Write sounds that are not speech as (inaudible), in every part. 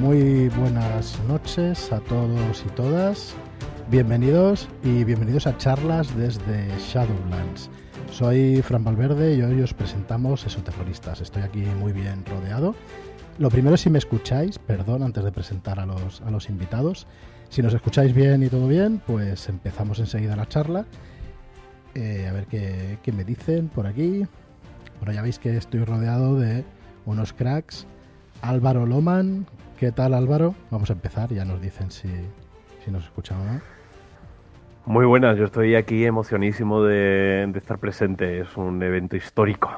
Muy buenas noches a todos y todas. Bienvenidos y bienvenidos a charlas desde Shadowlands. Soy Fran Valverde y hoy os presentamos Esoterroristas. Estoy aquí muy bien rodeado. Lo primero, si me escucháis, perdón, antes de presentar a los, a los invitados. Si nos escucháis bien y todo bien, pues empezamos enseguida la charla. Eh, a ver qué, qué me dicen por aquí. Bueno, ya veis que estoy rodeado de unos cracks. Álvaro Loman. ¿Qué tal, Álvaro? Vamos a empezar, ya nos dicen si, si nos escuchan o no. Muy buenas, yo estoy aquí emocionísimo de, de estar presente. Es un evento histórico. (laughs)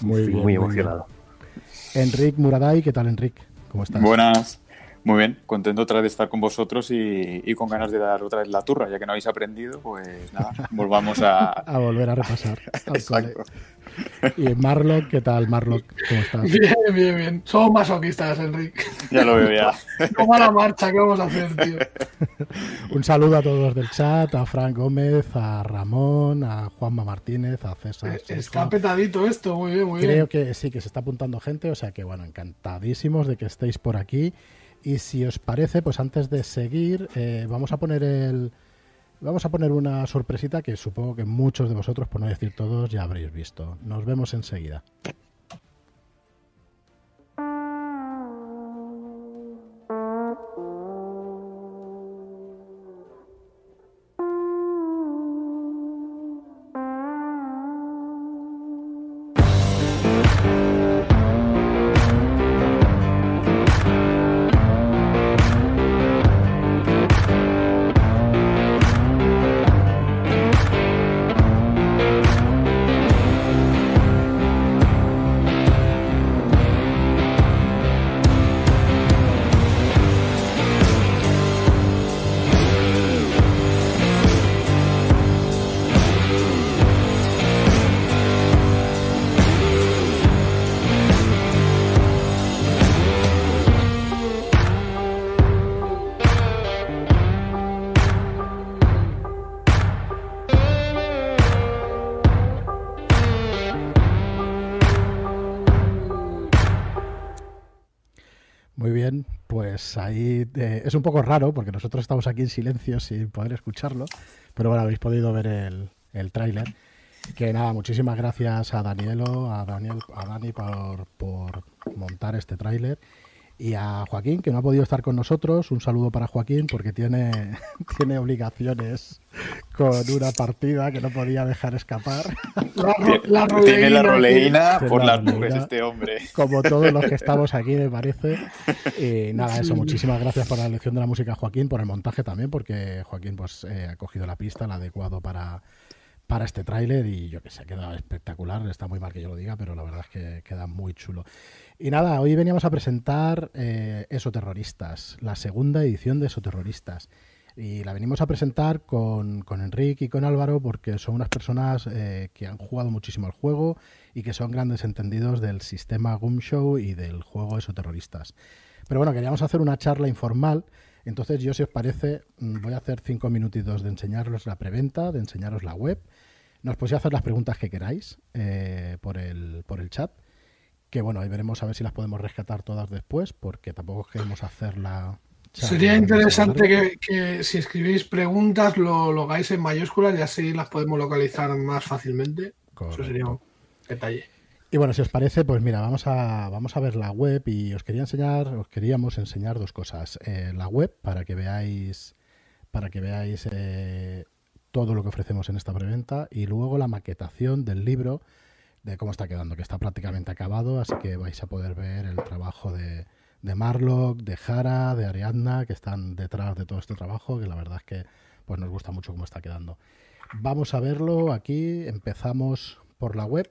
Muy Sí, bien, muy muy emocionado. Enric Muraday, ¿qué tal, Enric? ¿Cómo estás? Buenas. Muy bien, contento otra vez de estar con vosotros y, y con ganas de dar otra vez la turra, ya que no habéis aprendido, pues nada, (laughs) volvamos a... A volver a repasar. (laughs) Exacto. Y Marlock, ¿qué tal, Marlock? ¿Cómo estás? Bien, bien, bien. Somos masoquistas, Enrique. Ya lo veo ya. (laughs) ¿Cómo la marcha? ¿Qué vamos a hacer, tío? Un saludo a todos los del chat, a Frank Gómez, a Ramón, a Juanma Martínez, a César. Está petadito esto, muy bien, muy Creo bien. que sí, que se está apuntando gente, o sea que bueno, encantadísimos de que estéis por aquí. Y si os parece, pues antes de seguir, eh, vamos a poner el. Vamos a poner una sorpresita que supongo que muchos de vosotros, por no decir todos, ya habréis visto. Nos vemos enseguida. Ahí eh, es un poco raro porque nosotros estamos aquí en silencio sin poder escucharlo, pero bueno, habéis podido ver el, el tráiler. Que nada, muchísimas gracias a Danielo, a Daniel, a Dani por, por montar este tráiler y a Joaquín que no ha podido estar con nosotros. Un saludo para Joaquín porque tiene, (laughs) tiene obligaciones con una partida que no podía dejar escapar. La, la Tiene la roleína, por la las nubes este hombre. como todos los que estamos aquí, me parece. Y (laughs) nada, eso, muchísimas gracias por la elección de la música, Joaquín, por el montaje también, porque Joaquín pues eh, ha cogido la pista, el adecuado para, para este tráiler y yo que sé, queda espectacular, está muy mal que yo lo diga, pero la verdad es que queda muy chulo. Y nada, hoy veníamos a presentar eh, Esoterroristas, la segunda edición de Esoterroristas. Y la venimos a presentar con, con Enrique y con Álvaro porque son unas personas eh, que han jugado muchísimo al juego y que son grandes entendidos del sistema Goom Show y del juego Esoterroristas. Pero bueno, queríamos hacer una charla informal. Entonces yo, si os parece, mm, voy a hacer cinco minutitos de enseñaros la preventa, de enseñaros la web. Nos podéis hacer las preguntas que queráis eh, por, el, por el chat. Que bueno, ahí veremos a ver si las podemos rescatar todas después, porque tampoco queremos hacerla... Sería interesante que, que si escribís preguntas lo, lo hagáis en mayúsculas y así las podemos localizar más fácilmente. Correcto. Eso sería un detalle. Y bueno, si os parece, pues mira, vamos a, vamos a ver la web y os quería enseñar, os queríamos enseñar dos cosas. Eh, la web para que veáis, para que veáis eh, todo lo que ofrecemos en esta preventa y luego la maquetación del libro de cómo está quedando, que está prácticamente acabado, así que vais a poder ver el trabajo de, de Marlock, de Jara, de Ariadna, que están detrás de todo este trabajo, que la verdad es que pues nos gusta mucho cómo está quedando. Vamos a verlo aquí, empezamos por la web.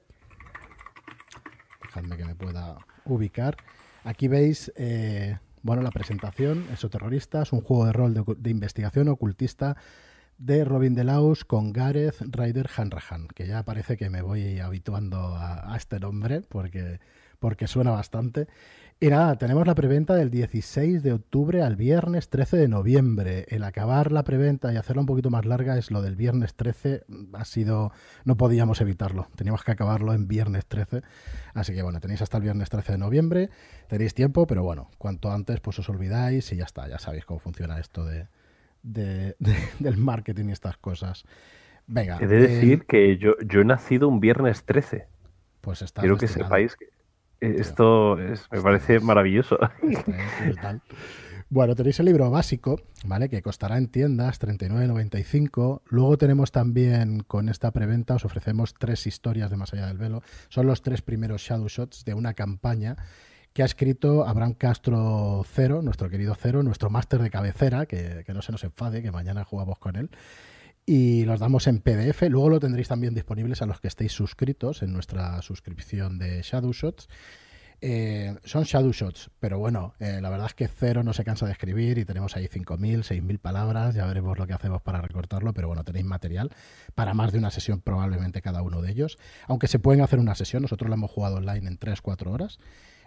Dejadme que me pueda ubicar. Aquí veis, eh, bueno, la presentación, Esoterroristas, un juego de rol de, de investigación ocultista de Robin Delaus con Gareth Ryder Hanrahan, que ya parece que me voy habituando a, a este nombre porque, porque suena bastante. Y nada, tenemos la preventa del 16 de octubre al viernes 13 de noviembre. El acabar la preventa y hacerla un poquito más larga es lo del viernes 13. Ha sido. No podíamos evitarlo. Teníamos que acabarlo en viernes 13. Así que bueno, tenéis hasta el viernes 13 de noviembre. Tenéis tiempo, pero bueno, cuanto antes pues os olvidáis y ya está. Ya sabéis cómo funciona esto de, del marketing y estas cosas. Venga. He de decir que yo, yo he nacido un viernes 13. Pues está. Quiero que sepáis que esto me parece maravilloso. Bueno, tenéis el libro básico, ¿vale? Que costará en tiendas 39.95. Luego tenemos también con esta preventa, os ofrecemos tres historias de Más allá del velo. Son los tres primeros Shadow Shots de una campaña que ha escrito Abraham Castro Cero, nuestro querido Cero, nuestro máster de cabecera, que, que no se nos enfade, que mañana jugamos con él y los damos en PDF. Luego lo tendréis también disponibles a los que estéis suscritos en nuestra suscripción de Shadow Shots. Eh, son Shadow Shots, pero bueno, eh, la verdad es que Cero no se cansa de escribir y tenemos ahí 5.000, 6.000 palabras, ya veremos lo que hacemos para recortarlo, pero bueno, tenéis material para más de una sesión probablemente cada uno de ellos, aunque se pueden hacer una sesión, nosotros lo hemos jugado online en 3-4 horas,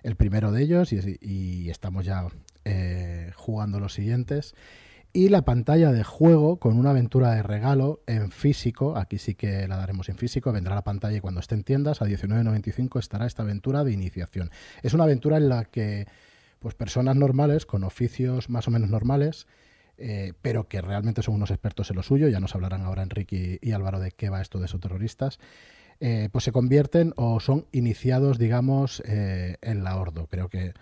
el primero de ellos y, estamos ya eh, jugando los siguientes y la pantalla de juego con una aventura de regalo en físico. Aquí sí que la daremos en físico. Vendrá la pantalla y cuando esté en tiendas a 19.95 estará esta aventura de iniciación. Es una aventura en la que pues personas normales con oficios más o menos normales eh, pero que realmente son unos expertos en lo suyo, ya nos hablarán ahora Enrique y, Álvaro de qué va esto de esos terroristas, eh, pues se convierten o son iniciados, digamos, eh, en la Ordo. Creo que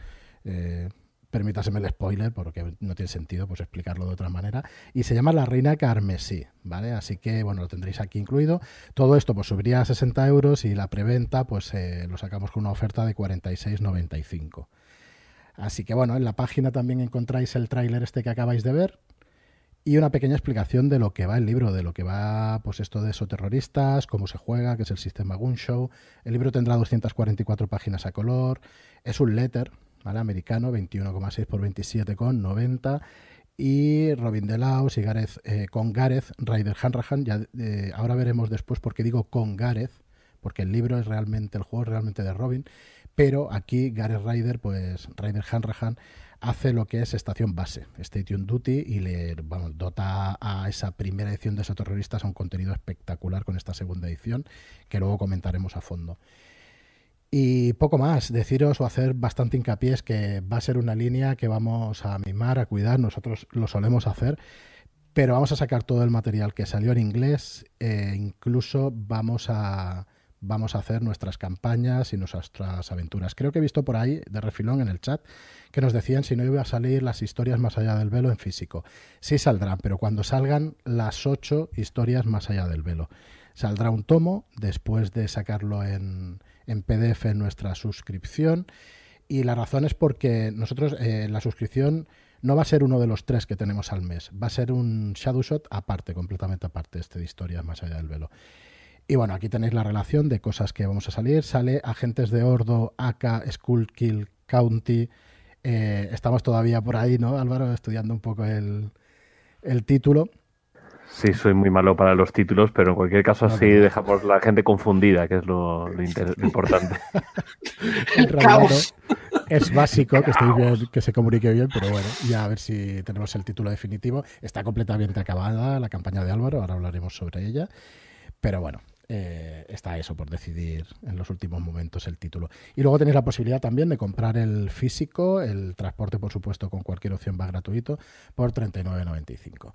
permítaseme el spoiler porque no tiene sentido pues explicarlo de otra manera y se llama La Reina Carmesí, ¿vale? Así que bueno, lo tendréis aquí incluido. Todo esto pues subiría a 60 euros y la preventa pues eh, lo sacamos con una oferta de 46,95. Así que bueno, en la página también encontráis el tráiler este que acabáis de ver y una pequeña explicación de lo que va el libro, de lo que va pues esto de esos terroristas, cómo se juega, qué es el sistema Gunshow. El libro tendrá 244 páginas a color, es un letter, ¿vale? americano, 21,6 por 27,90. Y Robin Delaus y Gareth, eh, con Gareth Ryder Hanrahan. Ya, eh, ahora veremos después por qué digo con Gareth, porque el libro es realmente, el juego es realmente de Robin. Pero aquí Gareth Ryder, pues Ryder Hanrahan, hace lo que es estación base, Station Duty, y le dota a esa primera edición de esos terroristas a un contenido espectacular con esta segunda edición, que luego comentaremos a fondo. Y poco más, deciros o hacer bastante hincapié es que va a ser una línea que vamos a mimar, a cuidar, nosotros lo solemos hacer, pero vamos a sacar todo el material que salió en inglés, e incluso vamos a, vamos a hacer nuestras campañas y nuestras aventuras. Creo que he visto por ahí, de refilón en el chat, que nos decían si no iba a salir las historias más allá del velo en físico. Sí saldrán, pero cuando salgan las ocho historias más allá del velo. Saldrá un tomo después de sacarlo en en PDF nuestra suscripción. Y la razón es porque nosotros eh, la suscripción no va a ser uno de los tres que tenemos al mes, va a ser un Shadowshot aparte, completamente aparte este de historias más allá del velo. Y bueno, aquí tenéis la relación de cosas que vamos a salir. Sale Agentes de Ordo, AK, Skullkill, County. Eh, estamos todavía por ahí, ¿no, Álvaro? Estudiando un poco el, el título. Sí, soy muy malo para los títulos, pero en cualquier caso así dejamos la gente confundida, que es lo, (laughs) importante. (laughs) es básico que bien, que se comunique bien, pero bueno, ya a ver si tenemos el título definitivo. Está completamente acabada la campaña de Álvaro, ahora hablaremos sobre ella. Pero bueno, eh, está eso por decidir en los últimos momentos el título. Y luego tenéis la posibilidad también de comprar el físico, el transporte por supuesto con cualquier opción va gratuito, por 39.95.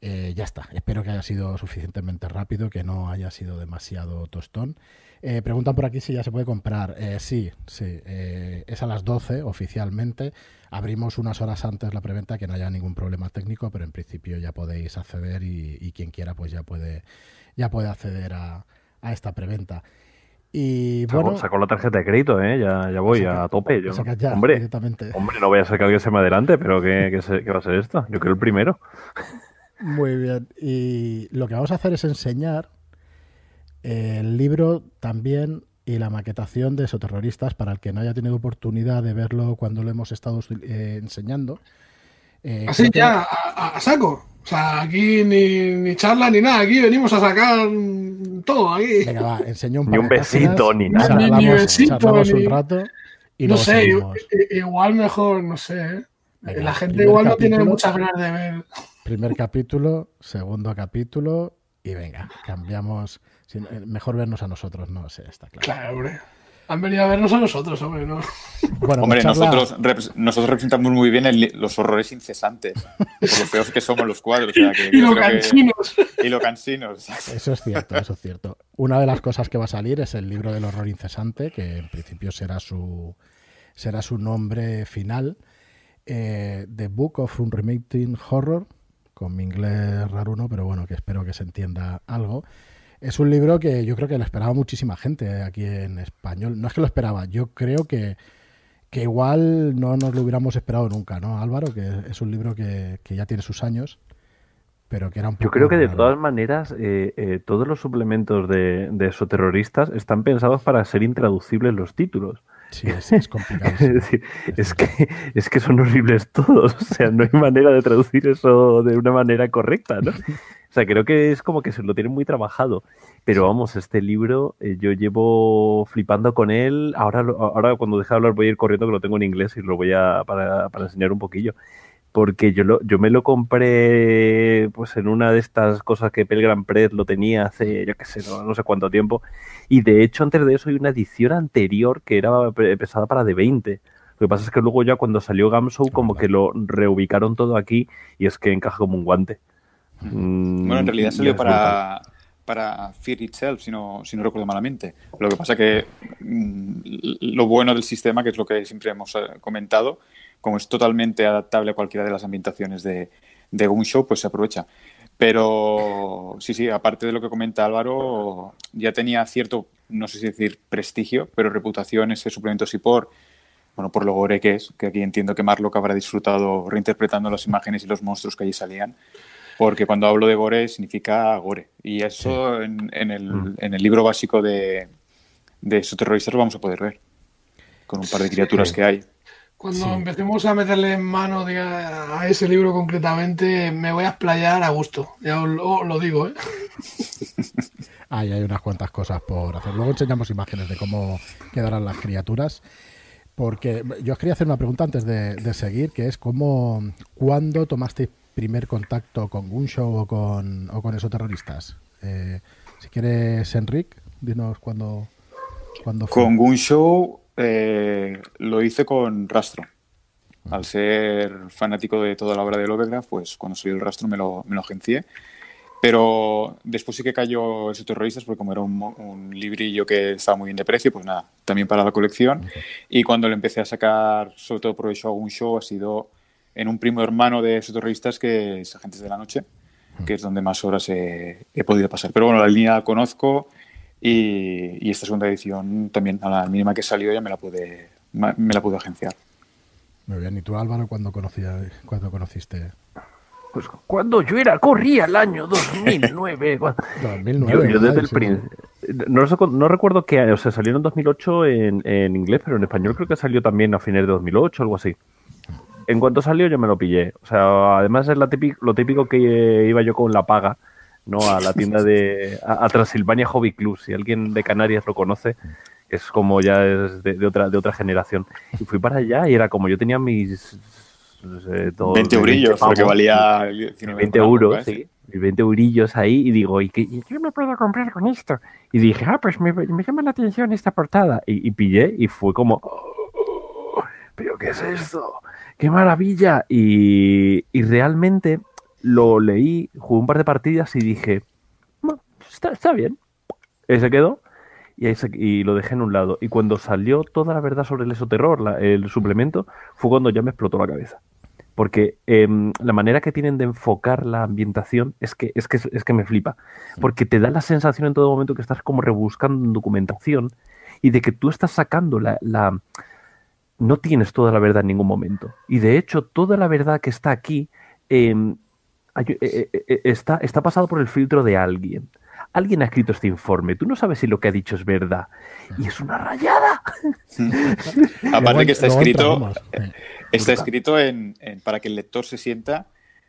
Eh, ya está, espero que haya sido suficientemente rápido, que no haya sido demasiado tostón. Eh, preguntan por aquí si ya se puede comprar. Eh, sí, sí, es a las 12 oficialmente. Abrimos unas horas antes la preventa, que no haya ningún problema técnico, pero en principio ya podéis acceder y, quien quiera pues ya puede, ya puede acceder a, esta preventa. Y bueno, saco, la tarjeta de crédito, ¿eh? ya, ya voy a tope. Yo, hombre, hombre, no voy a ser que alguien se me adelante, pero ¿qué, qué va a ser esto? Yo creo el primero. Muy bien. Y lo que vamos a hacer es enseñar el libro también y la maquetación de Soterroristas para el que no haya tenido oportunidad de verlo cuando lo hemos estado eh, enseñando. Eh, Así ya, a, saco. O sea, aquí ni, charla ni nada, aquí venimos a sacar todo. Aquí. Venga, va, enseño un Ni un besito, ni nada. Charlamos, un rato no sé, igual mejor, no sé. ¿eh? la gente igual no tiene muchas ganas de ver. Primer capítulo, segundo capítulo y venga, cambiamos. Eh, mejor vernos a nosotros, no sé, está claro. Claro, hombre. Han venido a vernos a nosotros, hombre, ¿no? Bueno, hombre, nosotros, nosotros representamos muy bien los horrores incesantes, por lo feos que somos los cuadros. (laughs) y lo cansinos. y lo cansinos. Eso es cierto, eso es cierto. Una de las cosas que va a salir es el libro del horror incesante, que en principio será su, será su nombre final. Eh, The Book of Unremitting Horror, con mi inglés raro, pero bueno, que espero que se entienda algo. Es un libro que yo creo que lo esperaba muchísima gente aquí en español. No es que lo esperaba, yo creo que, que igual no nos lo hubiéramos esperado nunca, ¿no, Álvaro? Que es un libro que, ya tiene sus años, pero que era un poco... Yo creo que de todas maneras eh, eh, todos los suplementos de, de terroristas están pensados para ser intraducibles los títulos. Sí, es, (laughs) complicado. es, que, es que son horribles todos. O sea, no hay manera de traducir eso de una manera correcta, ¿no? O sea, creo que es como que se lo tienen muy trabajado. Pero vamos, este libro eh, yo llevo flipando con él. Ahora, ahora cuando deje de hablar voy a ir corriendo que lo tengo en inglés y lo voy a para, para enseñar un poquillo. Porque yo, lo, yo me lo compré pues en una de estas cosas que Pelgram Press lo tenía hace, yo qué sé, no, sé cuánto tiempo. Y de hecho antes de eso hay una edición anterior que era pesada para de 20. Lo que pasa es que luego ya cuando salió Gamshow como que lo reubicaron todo aquí y es que encaja como un guante. Mm, bueno, en realidad salió para, para Fear Itself, si no, si no recuerdo malamente. Lo que pasa que mm, lo bueno del sistema, que es lo que siempre hemos eh, comentado, como es totalmente adaptable a cualquiera de las ambientaciones de, de un show, pues se aprovecha. Pero sí, sí, aparte de lo que comenta Álvaro, ya tenía cierto, no sé si decir prestigio, pero reputación ese suplemento por bueno, por lo gore que es, que aquí entiendo que Marlock habrá disfrutado reinterpretando las imágenes y los monstruos que allí salían porque cuando hablo de gore significa gore. Y eso en, el, mm. en, el, libro básico de, de esos terroristas lo vamos a poder ver, con un par de criaturas que hay. Cuando empecemos a meterle en mano a ese libro concretamente, me voy a explayar a gusto. Ya os, lo digo, ¿eh? (laughs) Ahí hay unas cuantas cosas por hacer. Luego enseñamos imágenes de cómo quedarán las criaturas. Porque yo os quería hacer una pregunta antes de, de seguir, que es cómo, ¿cuándo tomasteis primer contacto con Gunshow o con, o con esos terroristas? Eh, si quieres, Enric, dinos cuándo, cuándo fue. Con Gunshow eh, lo hice con Rastro. Al ser fanático de toda la obra de Lovecraft, pues cuando soy el rastro me lo, me lo agencié. Pero después sí que cayó esos terroristas, porque como era un, un, librillo que estaba muy bien de precio, pues nada, también para la colección. Y cuando le empecé a sacar, sobre todo provecho a un show, ha sido en un primo hermano de soterroristas que es Agentes de la Noche, que es donde más horas he, podido pasar. Pero bueno, la línea la conozco y, esta segunda edición también, a la mínima que salió, ya me la pude, me la pude agenciar. Muy bien, ¿y tú Álvaro cuándo, conocía, cuándo conociste? Pues cuando yo era, corría el año 2009. 2009 (laughs) yo, desde el principio. No, no, recuerdo que, o sea, salió en 2008 en, en, inglés, pero en español creo que salió también a finales de 2008, algo así en cuanto salió yo me lo pillé. O sea, además es la típico, lo típico que iba yo con la paga, ¿no? A la tienda de... a, Transilvania Hobby Club. Si alguien de Canarias lo conoce, es como ya es de, otra, de otra generación. Y fui para allá y era como yo tenía mis... 20 eurillos, porque valía 20 euros, sí. 20 eurillos ahí y digo, ¿y qué, me puedo comprar con esto? Y dije, ah, pues me, llama la atención esta portada. Y, pillé y fue como, oh, ¿pero qué es esto? ¡Qué maravilla! Y, realmente lo leí, jugué un par de partidas y dije, está, bien. Y se quedó y, y, lo dejé en un lado. Y cuando salió toda la verdad sobre el esoterror, el suplemento, fue cuando ya me explotó la cabeza. Porque em, la manera que tienen de enfocar la ambientación es que, es, que, es que me flipa. Porque te da la sensación en todo momento que estás como rebuscando en documentación y de que tú estás sacando la, no tienes toda la verdad en ningún momento. Y de hecho, toda la verdad que está aquí em, está, está pasado por el filtro de alguien. Alguien ha escrito este informe. Tú no sabes si lo que ha dicho es verdad. Y es una rayada. (laughs) Aparte que está escrito, está escrito en, para que el lector se sienta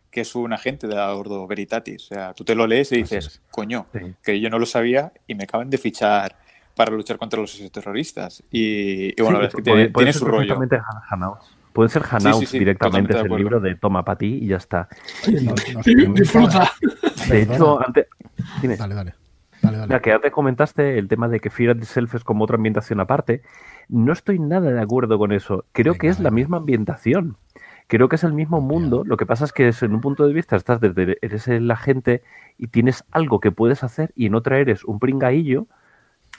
que es un agente de la Ordo Veritatis. O sea, tú te lo lees y dices, coño, que yo no lo sabía y me acaban de fichar para luchar contra los terroristas. Y, y bueno, es que tiene, tiene su rollo. Puede ser Hanauts directamente, es el libro de toma para ti y ya está. Disfruta. De hecho, antes. Dale, dale. Dale, dale. Mira, que antes comentaste el tema de que Fear Itself es como otra ambientación aparte. No estoy nada de acuerdo con eso. Creo Venga, que es la misma ambientación. Creo que es el mismo mundo. Lo que pasa es que es, en un punto de vista estás desde eres el agente y tienes algo que puedes hacer y en otra eres un pringaillo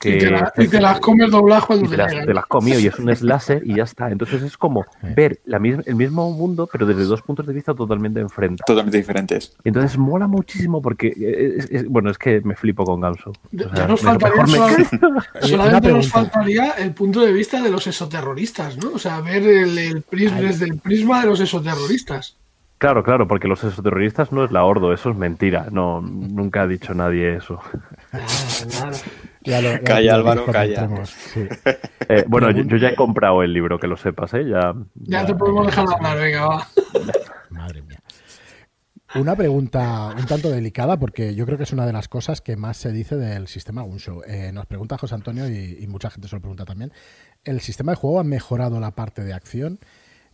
que Y te, la- y te las comes dobladas cuando y te las, te las comió y es un slasher y ya está. Entonces es como ver la el mismo mundo, pero desde dos puntos de vista totalmente enfrentados. Totalmente diferentes. Entonces mola muchísimo porque, es- es- bueno, es que me flipo con Ganso. Ya O sea, nos faltaría me- solamente (laughs) nos faltaría el punto de vista de los exoterroristas, ¿no? O sea, ver el, el pris- Ahí. desde el prisma de los exoterroristas. Claro, claro, porque los exoterroristas no es la Ordo, eso es mentira. No, nunca ha dicho nadie eso. Ya lo- ya Calla, Álvaro, calla. entremos, sí. (laughs) Eh, bueno, yo, ya he comprado el libro, que lo sepas, ¿eh? Ya, Ya te podemos dejar hablar, venga, va. (laughs) Madre mía. Una pregunta un tanto delicada porque yo creo que es una de las cosas que más se dice del sistema Gunshow. Eh, nos pregunta José Antonio y, y mucha gente se lo pregunta también. ¿El sistema de juego ha mejorado la parte de acción?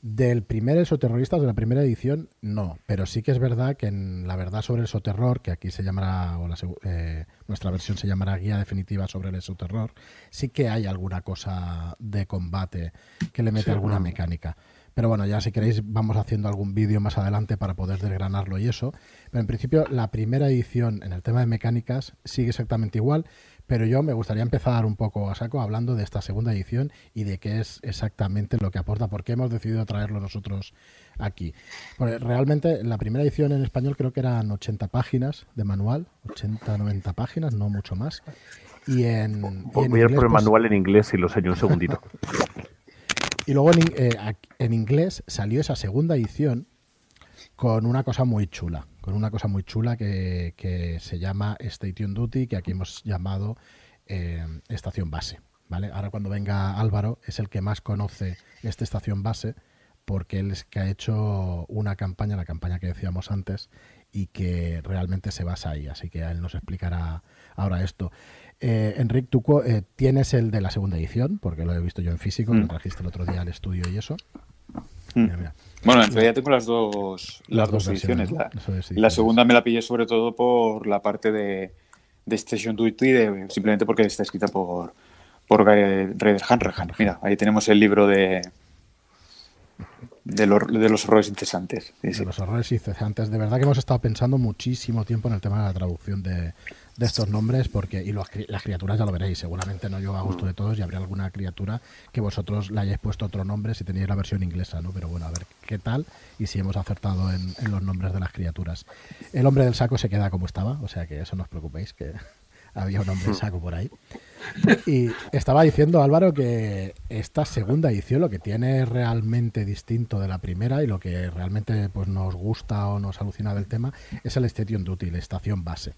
Del primer Exoterroristas de la primera edición, no. Pero sí que es verdad que en la verdad sobre el Exoterror, que aquí se llamará, o la eh, nuestra versión se llamará Guía Definitiva sobre el Exoterror, sí que hay alguna cosa de combate que le mete alguna mecánica. Pero bueno, ya si queréis vamos haciendo algún vídeo más adelante para poder desgranarlo y eso. Pero en principio la primera edición en el tema de mecánicas sigue exactamente igual, pero yo me gustaría empezar un poco a saco hablando de esta segunda edición y de qué es exactamente lo que aporta, por qué hemos decidido traerlo nosotros aquí. Porque realmente la primera edición en español creo que eran 80 páginas de manual, 80, 90 páginas, no mucho más. Y en, y en Voy a ir por el pues, manual en inglés y lo enseño un segundito. (laughs) y luego en, eh, en inglés salió esa segunda edición con una cosa muy chula, con una cosa muy chula que, que se llama Station Duty, que aquí hemos llamado eh, estación base. ¿vale? Ahora cuando venga Álvaro es el que más conoce esta estación base porque él es que ha hecho una campaña, la campaña que decíamos antes, y que realmente se basa ahí. Así que él nos explicará ahora esto. Eh, Enric, tú eh, tienes el de la segunda edición, porque lo he visto yo en físico, Mm. lo trajiste el otro día al estudio y eso. Mira, mira. Bueno, en realidad tengo las dos, las Las dos ediciones. La, segunda me la pillé sobre todo por la parte de, de Station Duty, de- simplemente porque está escrita por, por Guy Ryder Hanrahan. Mira, ahí tenemos el libro de, de, los, de los horrores incesantes. Sí, sí. de los horrores incesantes. De verdad que hemos estado pensando muchísimo tiempo en el tema de la traducción de, de estos nombres, porque y los las criaturas ya lo veréis, seguramente no yo a gusto de todos y habrá alguna criatura que vosotros le hayáis puesto otro nombre si tenéis la versión inglesa, ¿no? Pero bueno, a ver qué tal y si hemos acertado en, en los nombres de las criaturas. El hombre del saco se queda como estaba, o sea que eso no os preocupéis, que había un hombre del saco por ahí. Y estaba diciendo Álvaro que esta segunda edición lo que tiene realmente distinto de la primera y lo que realmente pues nos gusta o nos alucina del tema es el Station Duty, la estación base.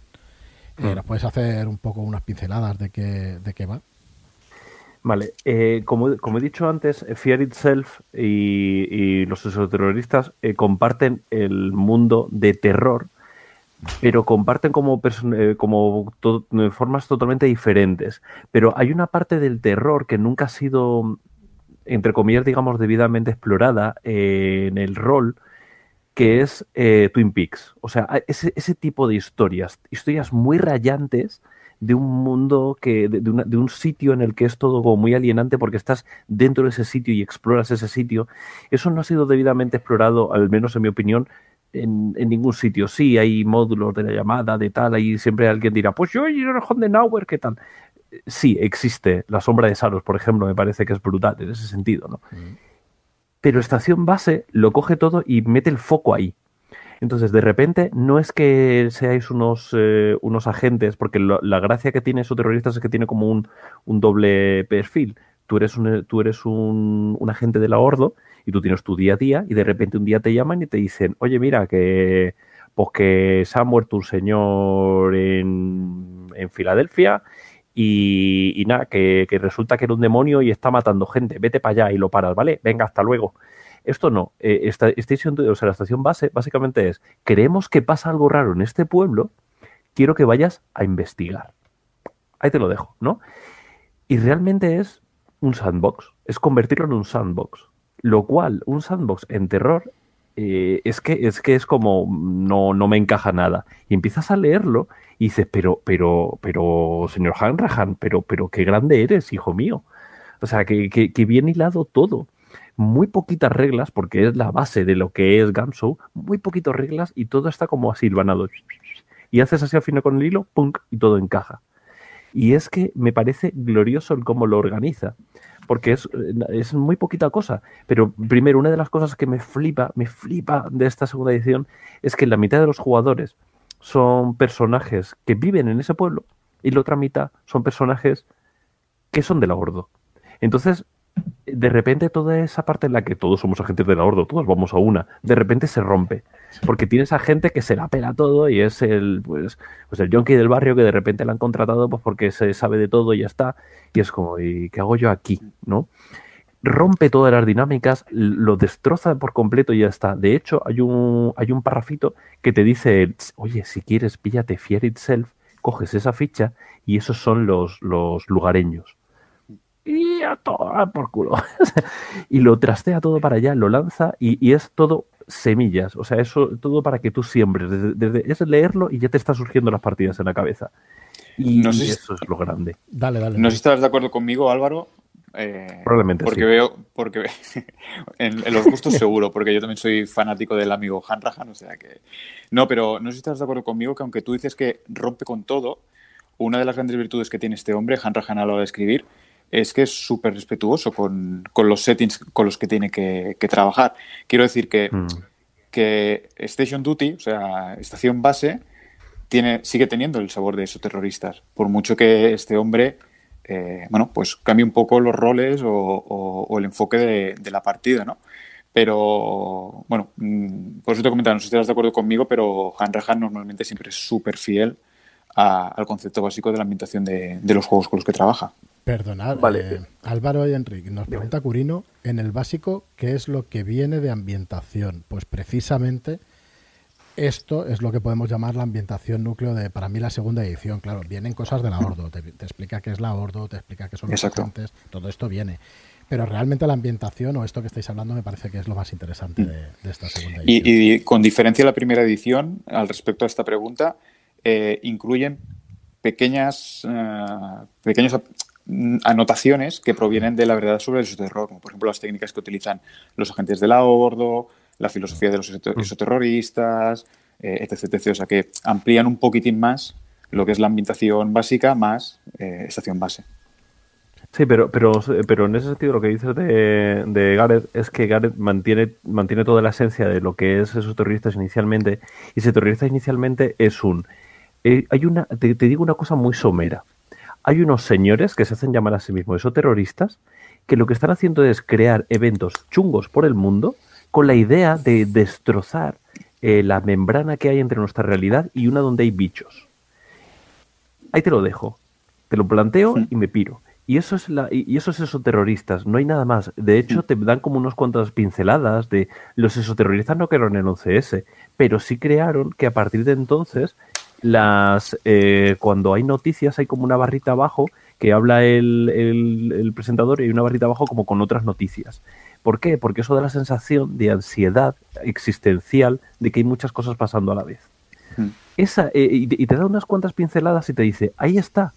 Eh, ¿Nos puedes hacer un poco unas pinceladas de qué, de qué va? Vale, eh, como, como he dicho antes, Fear Itself y, y los exoterroristas eh, comparten el mundo de terror, pero comparten como, eh, como formas totalmente diferentes. Pero hay una parte del terror que nunca ha sido, entre comillas, digamos, debidamente explorada eh, en el rol, que es eh, Twin Peaks. O sea, ese, tipo de historias, historias muy rayantes de un mundo que de, una- de un sitio en el que es todo muy alienante porque estás dentro de ese sitio y exploras ese sitio eso no ha sido debidamente explorado al menos en mi opinión en, en ningún sitio. Sí hay módulos de la llamada de tal ahí siempre alguien dirá pues yo y Hondenauer qué tal sí existe la sombra de Saros por ejemplo me parece que es brutal en ese sentido no pero estación base lo coge todo y mete el foco ahí. Entonces, de repente, no es que seáis unos, eh, unos agentes, porque lo- la gracia que tiene esos terroristas es que tiene como un, un doble perfil. Tú eres, un, tú eres un, un agente de la Ordo y tú tienes tu día a día y de repente un día te llaman y te dicen, oye, mira, que, pues se ha muerto un señor en, en Filadelfia y, nada, que, resulta que era un demonio y está matando gente. Vete para allá y lo paras, ¿vale? Venga, hasta luego. Esto no. Eh, esta, Station- o sea, la estación base básicamente es, creemos que pasa algo raro en este pueblo, quiero que vayas a investigar. Ahí te lo dejo, ¿no? Y realmente es un sandbox, es convertirlo en un sandbox. Lo cual, un sandbox en terror, eh, es, que, es que es como no, no me encaja nada. Y empiezas a leerlo y dices, pero, pero, pero, señor Hanrahan, pero, pero qué grande eres, hijo mío. O sea, que, que, bien hilado todo. Muy poquitas reglas, porque es la base de lo que es Gamshow, muy poquitas reglas y todo está como así hilvanado. Y haces así al final con el hilo, punk, y todo encaja. Y es que me parece glorioso el cómo lo organiza, porque es, es muy poquita cosa. Pero primero, una de las cosas que me flipa, me flipa de esta segunda edición, es que la mitad de los jugadores son personajes que viven en ese pueblo y la otra mitad son personajes que son de la Ordo. Entonces, de repente toda esa parte en la que todos somos agentes de la Ordo, todos vamos a una, de repente se rompe. Porque tienes a gente que se la pela todo y es el, pues, pues el yonki del barrio que de repente la han contratado pues porque se sabe de todo y ya está. Y es como, ¿y qué hago yo aquí? ¿No? Rompe todas las dinámicas, lo destroza por completo y ya está. De hecho, hay un, hay un parrafito que te dice, oye, si quieres, píllate Fear Itself, coges esa ficha y esos son los, los lugareños y a todo por culo. (laughs) y lo trastea todo para allá, lo lanza y, y, es todo semillas. O sea, eso todo para que tú siembres. Desde, desde, es leerlo y ya te están surgiendo las partidas en la cabeza. Y, no sé y eso es lo grande. Dale, dale. No sé si estás de acuerdo conmigo, Álvaro. Eh, Probablemente porque sí. veo porque (laughs) en, en, los gustos (laughs) seguro porque yo también soy fanático del amigo Hanrahan o sea que no pero no sé si estás de acuerdo conmigo que aunque tú dices que rompe con todo una de las grandes virtudes que tiene este hombre Hanrahan a la hora de escribir es que es súper respetuoso con, con, los settings con los que tiene que, que trabajar. Quiero decir que, mm. que, Station Duty, o sea, estación base, tiene, sigue teniendo el sabor de esos terroristas, por mucho que este hombre, eh, bueno, pues cambie un poco los roles o, o, o el enfoque de, de, la partida, ¿no? Pero, bueno, mm, por eso te comentaba, no sé si estás de acuerdo conmigo, pero Hanrahan normalmente siempre es súper fiel a, al concepto básico de la ambientación de, de los juegos con los que trabaja. Perdonad, vale. eh, Álvaro y Enrique, nos pregunta Curino, en el básico, ¿qué es lo que viene de ambientación? Pues precisamente esto es lo que podemos llamar la ambientación núcleo de, para mí, la segunda edición. Claro, vienen cosas de la Ordo, te, te explica qué es la Ordo, te explica qué son los agentes, todo esto viene. Pero realmente la ambientación o esto que estáis hablando me parece que es lo más interesante de, de esta segunda edición. Y, y, con diferencia de la primera edición, al respecto a esta pregunta, eh, incluyen pequeñas, uh, pequeños anotaciones que provienen de la verdad sobre el terror, como por ejemplo las técnicas que utilizan los agentes de la Ordo, la filosofía de los exoterroristas, eh, etc, etc. O sea que amplían un poquitín más lo que es la ambientación básica más eh, estación base. Sí, pero, pero, pero en ese sentido lo que dices de, de Gareth es que Gareth mantiene, mantiene toda la esencia de lo que es esos terroristas inicialmente. Y ese terrorista inicialmente es un... Eh, hay una, te, te digo una cosa muy somera hay unos señores que se hacen llamar a sí mismos esos terroristas que lo que están haciendo es crear eventos chungos por el mundo con la idea de destrozar eh, la membrana que hay entre nuestra realidad y una donde hay bichos. Ahí te lo dejo. Te lo planteo y me piro. Y eso es la, y eso es esos terroristas, no hay nada más. De hecho, te dan como unos cuantas pinceladas de los exoterroristas no crearon el 11S, pero sí crearon que a partir de entonces las eh, cuando hay noticias hay como una barrita abajo que habla el, el, el, presentador y hay una barrita abajo como con otras noticias. ¿Por qué? Porque eso da la sensación de ansiedad existencial de que hay muchas cosas pasando a la vez. Mm. Esa, eh, y, y te da unas cuantas pinceladas y te dice, ahí está.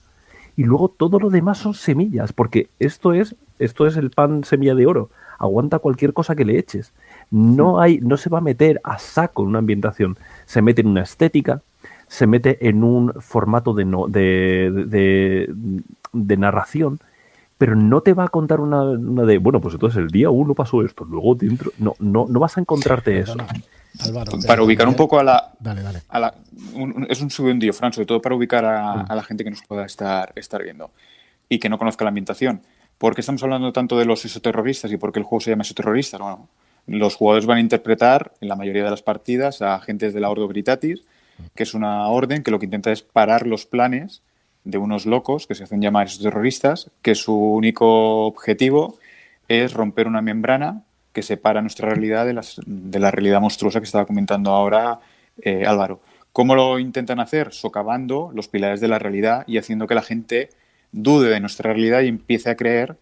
Y luego todo lo demás son semillas, porque esto es, esto es el pan semilla de oro. Aguanta cualquier cosa que le eches. No hay, no se va a meter a saco en una ambientación. Se mete en una estética, se mete en un formato de, no, de, de, de, narración, pero no te va a contar una, una, de, bueno, pues entonces el día uno pasó esto, luego dentro, no, no, no vas a encontrarte eso. Álvaro, para ubicar un poco a la... Dale, dale. A la un, es un subidío, Fran, sobre todo para ubicar a, a, la gente que nos pueda estar, estar viendo y que no conozca la ambientación. ¿Por qué estamos hablando tanto de los exoterroristas y por qué el juego se llama exoterroristas? Bueno, los jugadores van a interpretar en la mayoría de las partidas a agentes de la Ordo Britatis, que es una orden que lo que intenta es parar los planes de unos locos que se hacen llamar esos terroristas, que su único objetivo es romper una membrana que separa nuestra realidad de, de la realidad monstruosa que estaba comentando ahora eh, Álvaro. ¿Cómo lo intentan hacer? Socavando los pilares de la realidad y haciendo que la gente dude de nuestra realidad y empiece a creer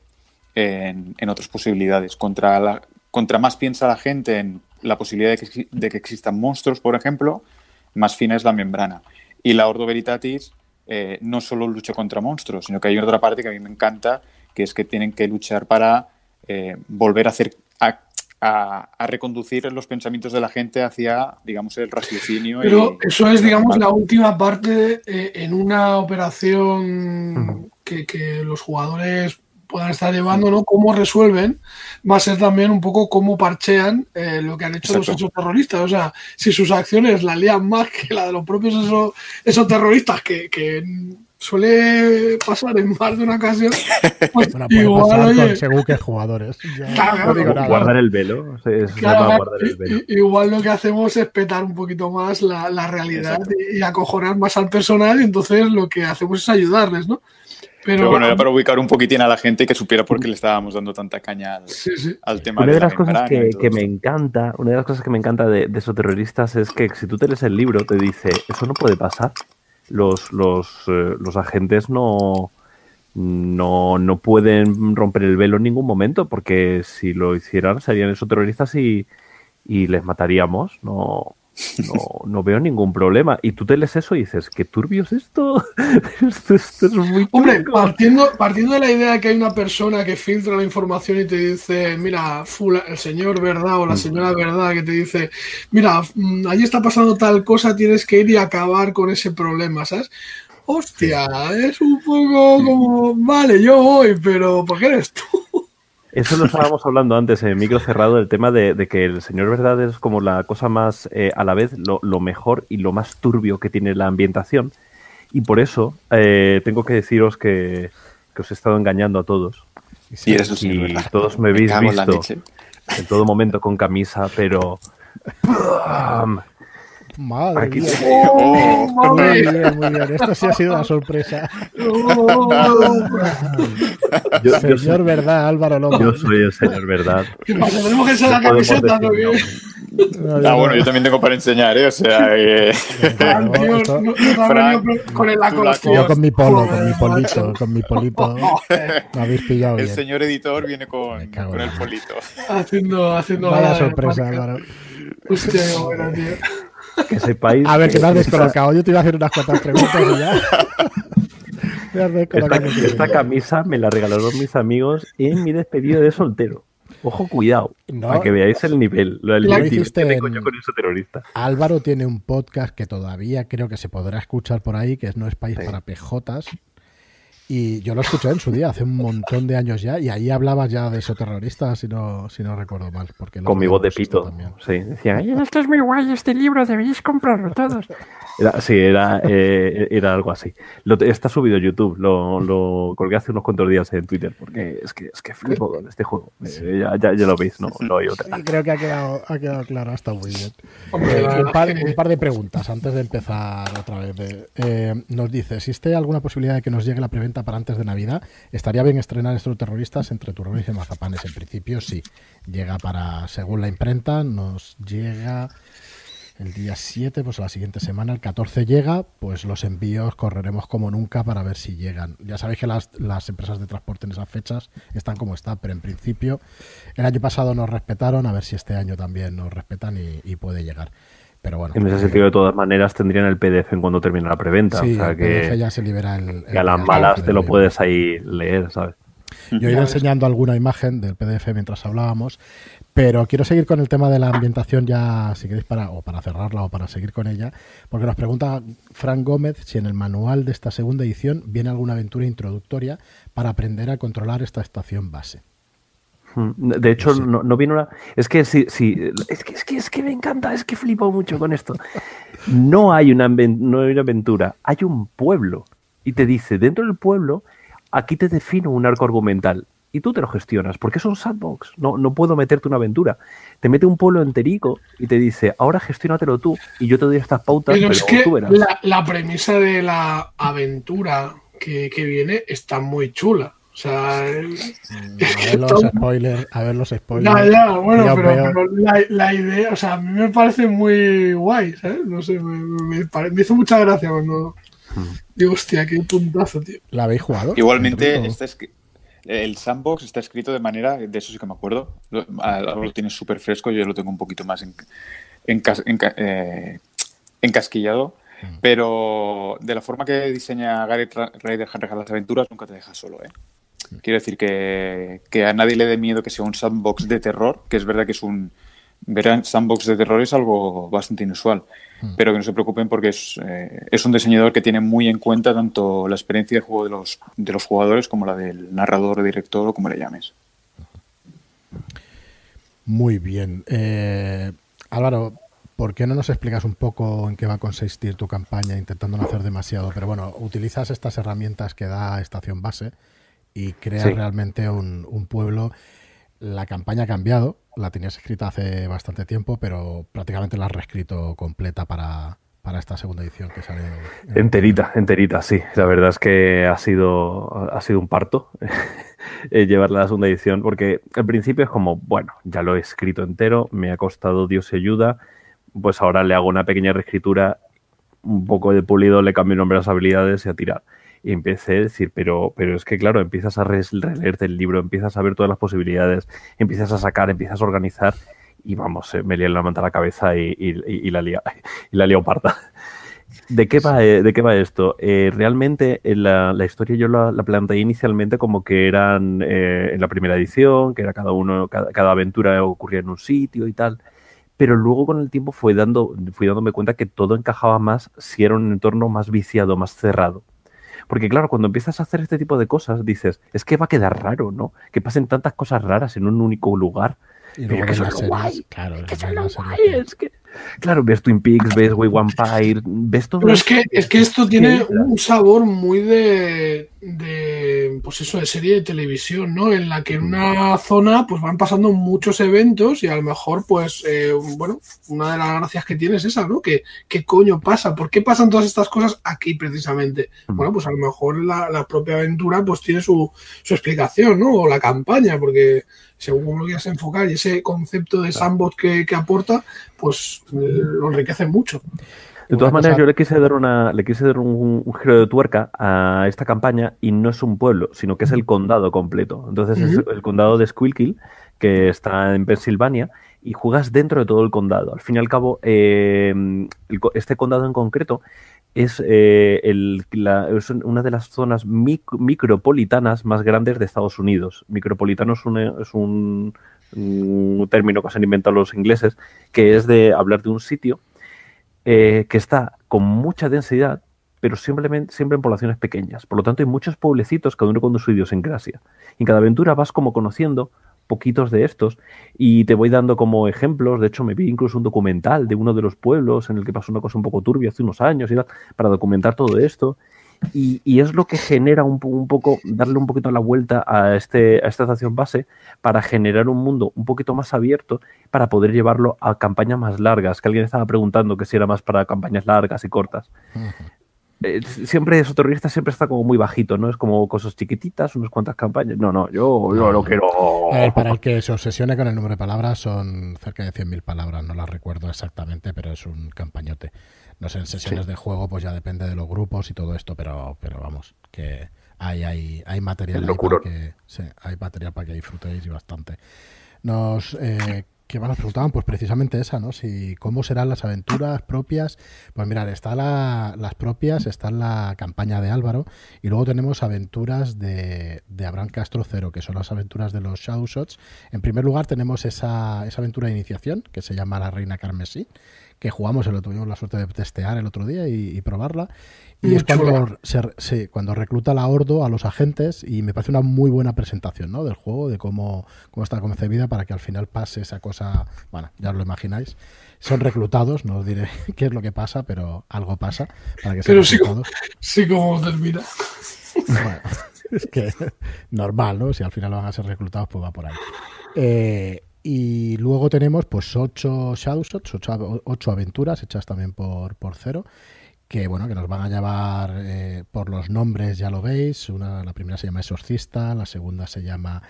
en, en otras posibilidades. Contra, la, contra más piensa la gente en la posibilidad de que, de que existan monstruos, por ejemplo, más fina es la membrana. Y la Ordo Veritatis eh, no solo lucha contra monstruos, sino que hay otra parte que a mí me encanta, que es que tienen que luchar para eh, volver a hacer a, a, a, reconducir los pensamientos de la gente hacia, digamos, el raciocinio. Pero y, eso es, digamos, la última parte eh, en una operación que, que los jugadores puedan estar llevando, ¿no? Cómo resuelven, va a ser también un poco cómo parchean eh, lo que han hecho Exacto. los hechos terroristas. O sea, si sus acciones la lían más que la de los propios esos, esos terroristas, que, que, suele pasar en más de una ocasión, (laughs) pues bueno, puede igual, pasar oye, con según qué jugadores. Claro, no digo nada. Guardar el velo. Es claro, guardar el velo. Igual lo que hacemos es petar un poquito más la, la realidad y, y acojonar más al personal, y entonces lo que hacemos es ayudarles, ¿no? Pero, Pero, bueno, era para ubicar un poquitín a la gente y que supiera por qué le estábamos dando tanta caña al, sí, sí. al tema una de, de las cosas que, que me encanta, una de las cosas que me encanta de, de, esos terroristas es que si tú te lees el libro te dice eso no puede pasar. Los, los, eh, los agentes no, no, no pueden romper el velo en ningún momento porque si lo hicieran serían esos terroristas y, y les mataríamos. No, no, no, veo ningún problema. Y tú te lees eso y dices, ¿qué turbio es esto? (laughs) esto, esto es muy Hombre, partiendo, partiendo de la idea de que hay una persona que filtra la información y te dice, mira, fula, el señor verdad o la señora verdad que te dice, mira, mm, allí está pasando tal cosa, tienes que ir y acabar con ese problema, ¿sabes? Hostia, es un poco como, vale, yo voy, pero ¿por qué eres tú? Eso lo estábamos hablando antes en micro cerrado, el tema de, de, que el señor verdad es como la cosa más, eh, a la vez, lo, lo, mejor y lo más turbio que tiene la ambientación. Y por eso eh, tengo que deciros que, que, os he estado engañando a todos. Sí, eso sí, y todos me habéis me visto en todo momento con camisa, pero... (laughs) Madre Aquí mía. Oh, (laughs) muy bien, muy bien. Esto sí ha sido una sorpresa. (laughs) yo, señor yo soy, Verdad, Álvaro Lobo. Yo soy el señor Verdad. Tenemos que ser la camiseta también. Ah, bueno, yo también tengo para enseñar, ¿eh? O sea, eh... No, no, Frank, con el Yo con mi polo, con mi polito, con mi polito. (laughs) Me habéis pillado El bien. señor editor viene con, con el polito. Haciendo, haciendo Vaya sorpresa, Álvaro. Hostia, qué buena, tío. Que sepáis. A ver, que me has descolocado. Yo te iba a hacer unas cuantas preguntas y ya. (laughs) esta, esta camisa me la regalaron mis amigos en mi despedida de soltero. Ojo, cuidado, no, para que veáis el nivel, el nivel que tengo yo con ese terrorista. Álvaro tiene un podcast que todavía creo que se podrá escuchar por ahí, que es No es País sí. para PJs, y yo lo escuché en su día, hace un montón de años ya, y ahí hablabas ya de esos terroristas, si no, si no recuerdo mal. Porque Con mi voz de pito. También. Sí, decía, Ay, esto es muy guay, este libro, deberéis comprarlo todos. Era, sí, era, eh, era algo así. Lo, está subido a YouTube, lo, lo, colgué hace unos cuantos días en Twitter, porque es que, es que flipo con este juego. Eh, ya, ya, ya, lo veis, no, no hay otra. Sí, creo que ha quedado, ha quedado claro, está muy bien. Eh, un, par, un, par, de preguntas antes de empezar otra vez. Eh, nos dice, ¿existe alguna posibilidad de que nos llegue la preventa para antes de Navidad? ¿Estaría bien estrenar estos terroristas entre turrones y mazapanes? En principio sí. Llega para, según la imprenta, nos llega el día 7, pues la siguiente semana, el 14 llega, pues los envíos correremos como nunca para ver si llegan. Ya sabéis que las, las empresas de transporte en esas fechas están como están, pero en principio el año pasado nos respetaron, a ver si este año también nos respetan y, y puede llegar. Pero bueno, en ese sentido, de todas maneras, tendrían el PDF en cuando termine la preventa. Sí, o sea que, ya se libera el, el que a las malas te lo puedes ahí leer, ¿sabes? Yo he ido enseñando alguna imagen del PDF mientras hablábamos, pero quiero seguir con el tema de la ambientación ya, si queréis, para, o para cerrarla o para seguir con ella, porque nos pregunta Frank Gómez si en el manual de esta segunda edición viene alguna aventura introductoria para aprender a controlar esta estación base. De hecho, sí. no, no, viene una. Es que sí, sí. Es que, es que es que me encanta, es que flipo mucho con esto. (laughs) No hay una, no hay una aventura, hay un pueblo. Y te dice, dentro del pueblo, aquí te defino un arco argumental. Y tú te lo gestionas, porque es un sandbox. No, no puedo meterte una aventura. Te mete un pueblo enterico y te dice, ahora gestiónatelo tú. Y yo te doy estas pautas, pero, pero es que tú verás. La, la, premisa de la aventura que, que viene está muy chula. O sea, a ver los spoilers, a ver los spoilers. Ya, ya, bueno, ya pero, pero la, la, idea, o sea, a mí me parece muy guay, ¿sabes? No sé, me, me, me hizo mucha gracia cuando, Digo, hostia, qué puntazo, tío. ¿La habéis jugado? Igualmente, este es el sandbox está escrito de manera, de eso sí que me acuerdo, lo, lo tienes súper fresco, yo lo tengo un poquito más en, en, eh, encasquillado, mm. pero de la forma que diseña Gareth Ryder las aventuras nunca te deja solo, ¿eh? Quiero decir que, que, a nadie le dé miedo que sea un sandbox de terror, que es verdad que es un... Ver sandbox de terror es algo bastante inusual, mm. pero que no se preocupen porque es, eh, es un diseñador que tiene muy en cuenta tanto la experiencia de juego de los, de los jugadores como la del narrador, director o como le llames. Muy bien. Eh, Álvaro, ¿por qué no nos explicas un poco en qué va a consistir tu campaña intentando no hacer demasiado? Pero bueno, utilizas estas herramientas que da Estación Base y creas realmente un, pueblo. La campaña ha cambiado, la tenías escrita hace bastante tiempo, pero prácticamente la has reescrito completa para, esta segunda edición que sale. enterita, enterita, sí. La verdad es que ha sido, ha sido un parto (laughs) eh, llevarla a la segunda edición, porque al principio es como, bueno, ya lo he escrito entero, me ha costado Dios y ayuda, pues ahora le hago una pequeña reescritura, un poco de pulido, le cambio el nombre a las habilidades y a tirar. Y empecé a decir, pero, pero es que claro, empiezas a releerte el libro, empiezas a ver todas las posibilidades, empiezas a sacar, empiezas a organizar y vamos, eh, me lié la manta a la cabeza y, la y leoparda. ¿De qué va, eh, de qué va esto? Eh, realmente la, la, historia yo la, la, planteé inicialmente como que eran en la primera edición, que era cada uno, cada, aventura ocurría en un sitio y tal pero luego con el tiempo fui, dando, fui dándome cuenta que todo encajaba más si era un entorno más viciado, más cerrado. Porque claro, cuando empiezas a hacer este tipo de cosas, dices, es que va a quedar raro, ¿no? Que pasen tantas cosas raras en un único lugar. Y luego que son guay, claro, que son guay, es que Claro, ves Twin Peaks, ves Way Vampire, ves todo. Pero es que, es que esto tiene un sabor muy de, de, pues eso, de serie de televisión, ¿no? En la que en una zona pues van pasando muchos eventos y a lo mejor, pues, eh, bueno, una de las gracias que tiene es esa, ¿no? Que, ¿Qué coño pasa? ¿Por qué pasan todas estas cosas aquí precisamente? Bueno, pues a lo mejor la, la propia aventura pues tiene su, su explicación, ¿no? O la campaña, porque según cómo lo quieras enfocar y ese concepto de sandbox que, que aporta, pues eh, lo enriquece mucho. De todas maneras, yo le quise dar una, le quise dar un, giro de tuerca a esta campaña y no es un pueblo, sino que es el condado completo. Entonces es el condado de Squilkill, que está en Pensilvania, y juegas dentro de todo el condado. Al fin y al cabo, eh, este condado en concreto es, eh, el, es una de las zonas micropolitanas más grandes de Estados Unidos. Micropolitano es un, término que se han inventado los ingleses, que es de hablar de un sitio eh, que está con mucha densidad, pero simplemente, siempre en poblaciones pequeñas. Por lo tanto, hay muchos pueblecitos, cada uno con su idiosincrasia. Y en cada aventura vas como conociendo poquitos de estos y te voy dando como ejemplos. De hecho, me vi incluso un documental de uno de los pueblos en el que pasó una cosa un poco turbia hace unos años y tal, para documentar todo esto. Y, es lo que genera un, un, poco, darle un poquito la vuelta a, este, a esta estación base para generar un mundo un poquito más abierto para poder llevarlo a campañas más largas. Que alguien estaba preguntando que si era más para campañas largas y cortas. Eh, siempre eso terrorista siempre está como muy bajito, ¿no? Es como cosas chiquititas, unas cuantas campañas. No, no, yo, yo lo quiero. para el que se obsesione con el número de palabras, son cerca de 100.000 palabras, no las recuerdo exactamente, pero es un campañote. No sé, en sesiones de juego, pues ya depende de los grupos y todo esto, pero, pero vamos, que hay, hay, hay material para que, hay material para que disfrutéis y bastante. Nos eh, que nos preguntaban, pues precisamente esa, ¿no? Si cómo serán las aventuras propias. Pues mirar, está la, las propias, está la campaña de Álvaro, y luego tenemos aventuras de, de Abraham Castro Cero, que son las aventuras de los Shadow Shots. En primer lugar tenemos esa, esa aventura de iniciación, que se llama La Reina Carmesí, que jugamos, lo tuvimos la suerte de testear el otro día y, probarla. Y es cuando, se, cuando recluta la Ordo a los agentes y me parece una muy buena presentación ¿no? del juego, de cómo, cómo está concebida para que al final pase esa cosa, bueno, ya os lo imagináis. Son reclutados, no os diré (laughs) qué es lo que pasa, pero algo pasa para que Pero sí, como, sí como termina. Bueno, (laughs) es que normal, ¿no? Si al final van a ser reclutados, pues va por ahí. Eh, y luego tenemos pues ocho Shadowshots, ocho, ocho aventuras hechas también por, por Cero, que bueno, que nos van a llevar eh, por los nombres, ya lo veis. Una, la primera se llama Exorcista, la segunda se llama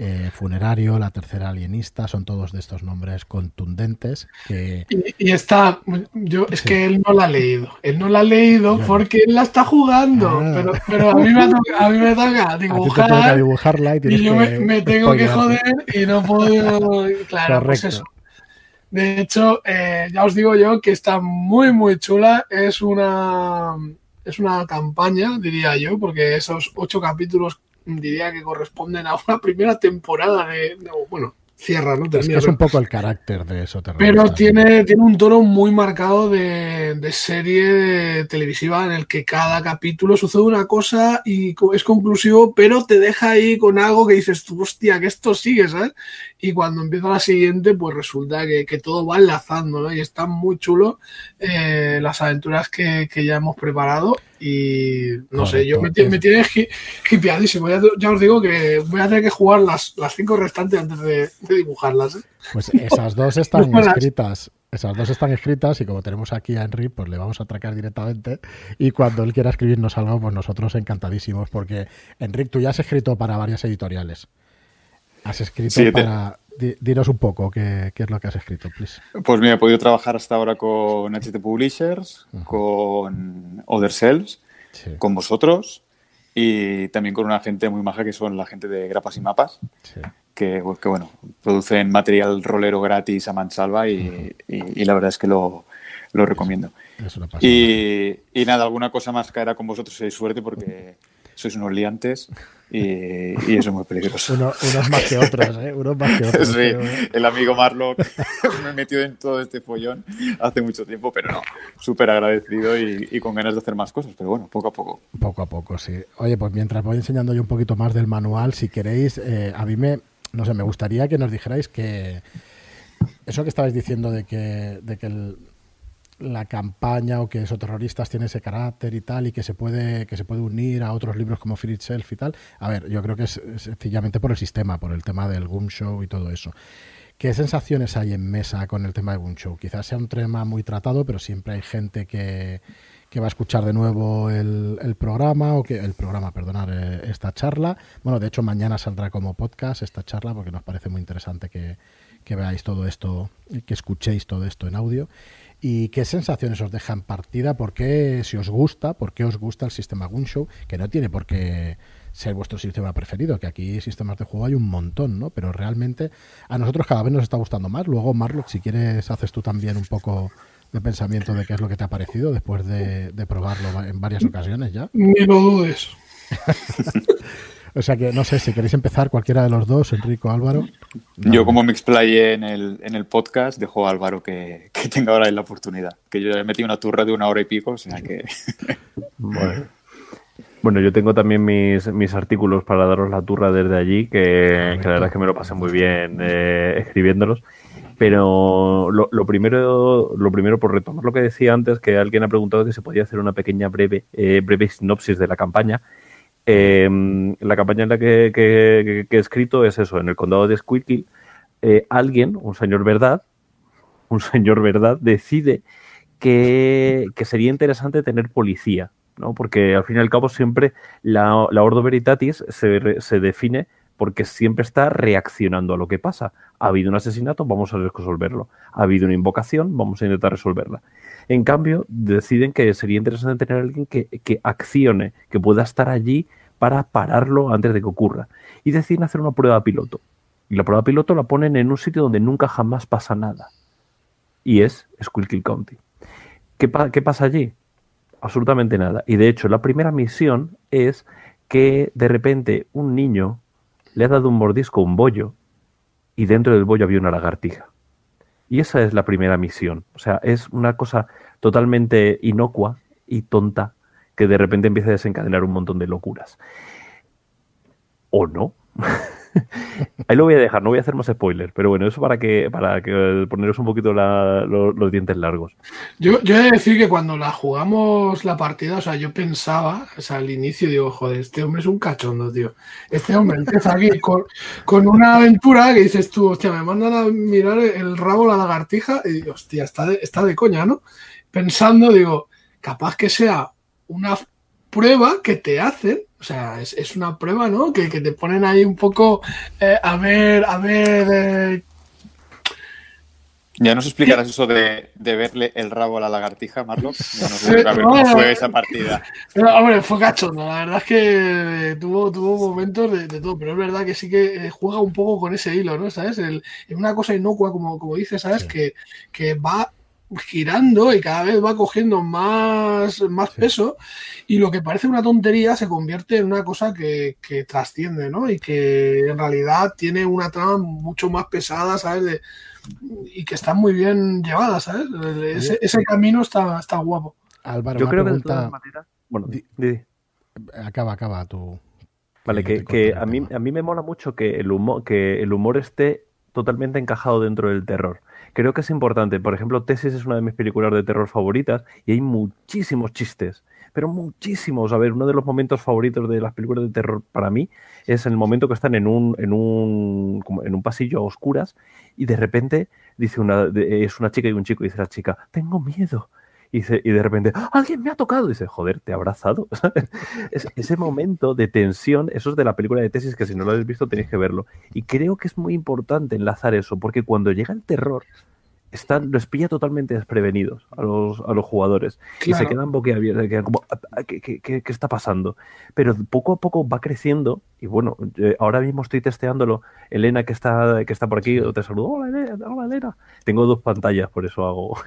eh, Funerario, La Tercera Alienista, son todos de estos nombres contundentes. Que... Y, está, yo es que él no la ha leído, él no la ha leído porque él la está jugando, ah. pero, pero, a, mí me toca, a mí me toca dibujar, dibujarla y, yo me, tengo que joder y no puedo, claro, pues eso. De hecho, eh, ya os digo yo que está muy, muy chula. Es una, es una campaña, diría yo, porque esos ocho capítulos diría que corresponden a una (laughs) primera temporada de, bueno, cierra, ¿no? es que es un poco el carácter de eso. Pero tiene, tiene un tono muy marcado de, de, serie televisiva en el que cada capítulo sucede una cosa y es conclusivo, pero te deja ahí con algo que dices tú, hostia, que esto sigue, ¿sabes? y cuando empieza la siguiente, pues resulta que, todo va enlazando, ¿no? Y están muy chulo eh, las aventuras que, ya hemos preparado y no sé, yo me, me tiene hipeadísimo. Ya, ya, os digo que voy a tener que jugar las, las cinco restantes antes de, dibujarlas. ¿eh? Pues esas dos están (laughs) escritas. Esas dos están escritas y como tenemos aquí a Henry, pues le vamos a atracar directamente. Y cuando él quiera escribirnos algo, pues nosotros encantadísimos, porque Enric, tú ya has escrito para varias editoriales. Has escrito para... Dinos un poco qué, es lo que has escrito, please. Pues mira, he podido trabajar hasta ahora con HT Publishers, con Other Cells, con vosotros y también con una gente muy maja que son la gente de Grapas y Mapas, que, pues, que, bueno, producen material rolero gratis a mansalva y, y, la verdad es que lo, lo recomiendo. Y, y, nada, alguna cosa más caerá con vosotros si hay suerte porque sois unos liantes (laughs) y, eso es muy peligroso. unos más que otros, ¿eh? Unos más que otros. Sí, el amigo Marlock (laughs) me metió en todo este follón hace mucho tiempo, pero no, súper agradecido y, con ganas de hacer más cosas, pero bueno, poco a poco. Poco a poco, sí. Oye, pues mientras voy enseñando yo un poquito más del manual, si queréis, eh, a mí me, no sé, me gustaría que nos dijerais que eso que estabais diciendo de que, de que el, la campaña o que esos terroristas tiene ese carácter y tal y que se puede que se puede unir a otros libros como Fear Itself y tal. A ver, yo creo que es, sencillamente por el sistema, por el tema del Boom Show y todo eso. ¿Qué sensaciones hay en mesa con el tema de Boom Show? Quizás sea un tema muy tratado, pero siempre hay gente que, que va a escuchar de nuevo el, el, programa o que el programa, perdonar, eh, esta charla. Bueno, de hecho mañana saldrá como podcast esta charla porque nos parece muy interesante que, que veáis todo esto, que escuchéis todo esto en audio. ¿Y qué sensaciones os dejan partida? ¿Por qué, si os gusta, por qué os gusta el sistema Gunshow? Que no tiene por qué ser vuestro sistema preferido, que aquí sistemas de juego hay un montón, ¿no? Pero realmente a nosotros cada vez nos está gustando más. Luego, Marlock, si quieres, haces tú también un poco de pensamiento de qué es lo que te ha parecido después de, de probarlo en varias ocasiones ya. Ni lo dudes. (laughs) O sea que no sé si queréis empezar cualquiera de los dos, Enrico Álvaro. Yo como me explayé en el, en el podcast, dejo a Álvaro que, que tenga ahora la oportunidad. Que yo he metido una turra de una hora y pico, o sea que... (laughs) Bueno. yo tengo también mis, mis artículos para daros la turra desde allí, que, la verdad es que me lo pasé muy bien eh, escribiéndolos. Pero lo, lo, primero, lo primero, por retomar lo que decía antes, que alguien ha preguntado que se podía hacer una pequeña breve, eh, breve sinopsis de la campaña. Em, la campaña en la que, he escrito es eso, en el condado de Squirkill, eh, alguien, un señor verdad, un (laughs) señor verdad, decide que, sería interesante tener policía, ¿no? Porque al fin y al cabo siempre la, Ordo Veritatis se, se define porque siempre está reaccionando a lo que pasa. Ha habido un asesinato, vamos a resolverlo. Ha habido una invocación, vamos a intentar resolverla. En cambio, deciden que sería interesante tener a alguien que, que, accione, que pueda estar allí para pararlo antes de que ocurra. Y deciden hacer una prueba piloto. Y la prueba piloto la ponen en un sitio donde nunca jamás pasa nada. Y es Squirkill County. ¿Qué, ¿Qué pasa allí? Absolutamente nada. Y de hecho, la primera misión es que de repente un niño le ha dado un mordisco a un bollo y dentro del bollo había una lagartija. Y esa es la primera misión. O sea, es una cosa totalmente inocua y tonta que de repente empieza a desencadenar un montón de locuras. O no. (laughs) Ahí lo voy a dejar, no voy a hacer más spoilers, pero bueno, eso para que para que poneros un poquito los, dientes largos. Yo, yo he de decir que cuando la jugamos la partida, o sea, yo pensaba, o sea, al inicio digo, joder, este hombre es un cachondo, tío. Este hombre empieza aquí con, con una aventura que dices tú, hostia, me mandan a mirar el rabo la lagartija y digo, hostia, está está de coña, ¿no? Pensando, digo, capaz que sea una prueba que te hacen O sea, es, es una prueba, ¿no? Que, que, te ponen ahí un poco eh, a ver, a ver eh, ya nos explicarás eso de, de, verle el rabo a la lagartija, Marlon. Ya nos ver cómo fue esa partida. Pero, hombre, fue cachondo. La verdad es que tuvo, tuvo momentos de, de, todo, pero es verdad que sí que eh, juega un poco con ese hilo, ¿no? ¿Sabes? El, es una cosa inocua, como, como dices, ¿sabes? Sí. Que, que va girando y cada vez va cogiendo más, más sí. peso y lo que parece una tontería se convierte en una cosa que, que, trasciende, ¿no? Y que en realidad tiene una trama mucho más pesada, ¿sabes? De, y que está muy bien llevada, ¿sabes? Ese, ese camino está, está, guapo. Álvaro, yo creo pregunta... que de todas maneras... Bueno, di, di. acaba, acaba tu... Vale, que, que a, mí, a mí me mola mucho que el, humor, que el humor esté totalmente encajado dentro del terror. Creo que es importante. Por ejemplo, Tesis es una de mis películas de terror favoritas y hay muchísimos chistes, pero muchísimos. A ver, uno de los momentos favoritos de las películas de terror para mí es el momento que están en un, en un, en un pasillo a oscuras y de repente dice una, es una chica y un chico, y dice la chica, tengo miedo. Y, de repente, alguien me ha tocado. Y dice, joder, te ha abrazado. (laughs) es, ese momento de tensión, eso es de la película de tesis, que si no lo habéis visto tenéis que verlo. Y creo que es muy importante enlazar eso, porque cuando llega el terror, están, los pilla totalmente desprevenidos a los, a los jugadores claro. y se quedan boquiabiertos, quedan como, ¿qué, qué, qué, qué está pasando? Pero poco a poco va creciendo y bueno, eh, ahora mismo estoy testeándolo. Elena, que está, que está por aquí, te saludo. Hola, Elena. Hola, Elena. Tengo dos pantallas, por eso (laughs) hago.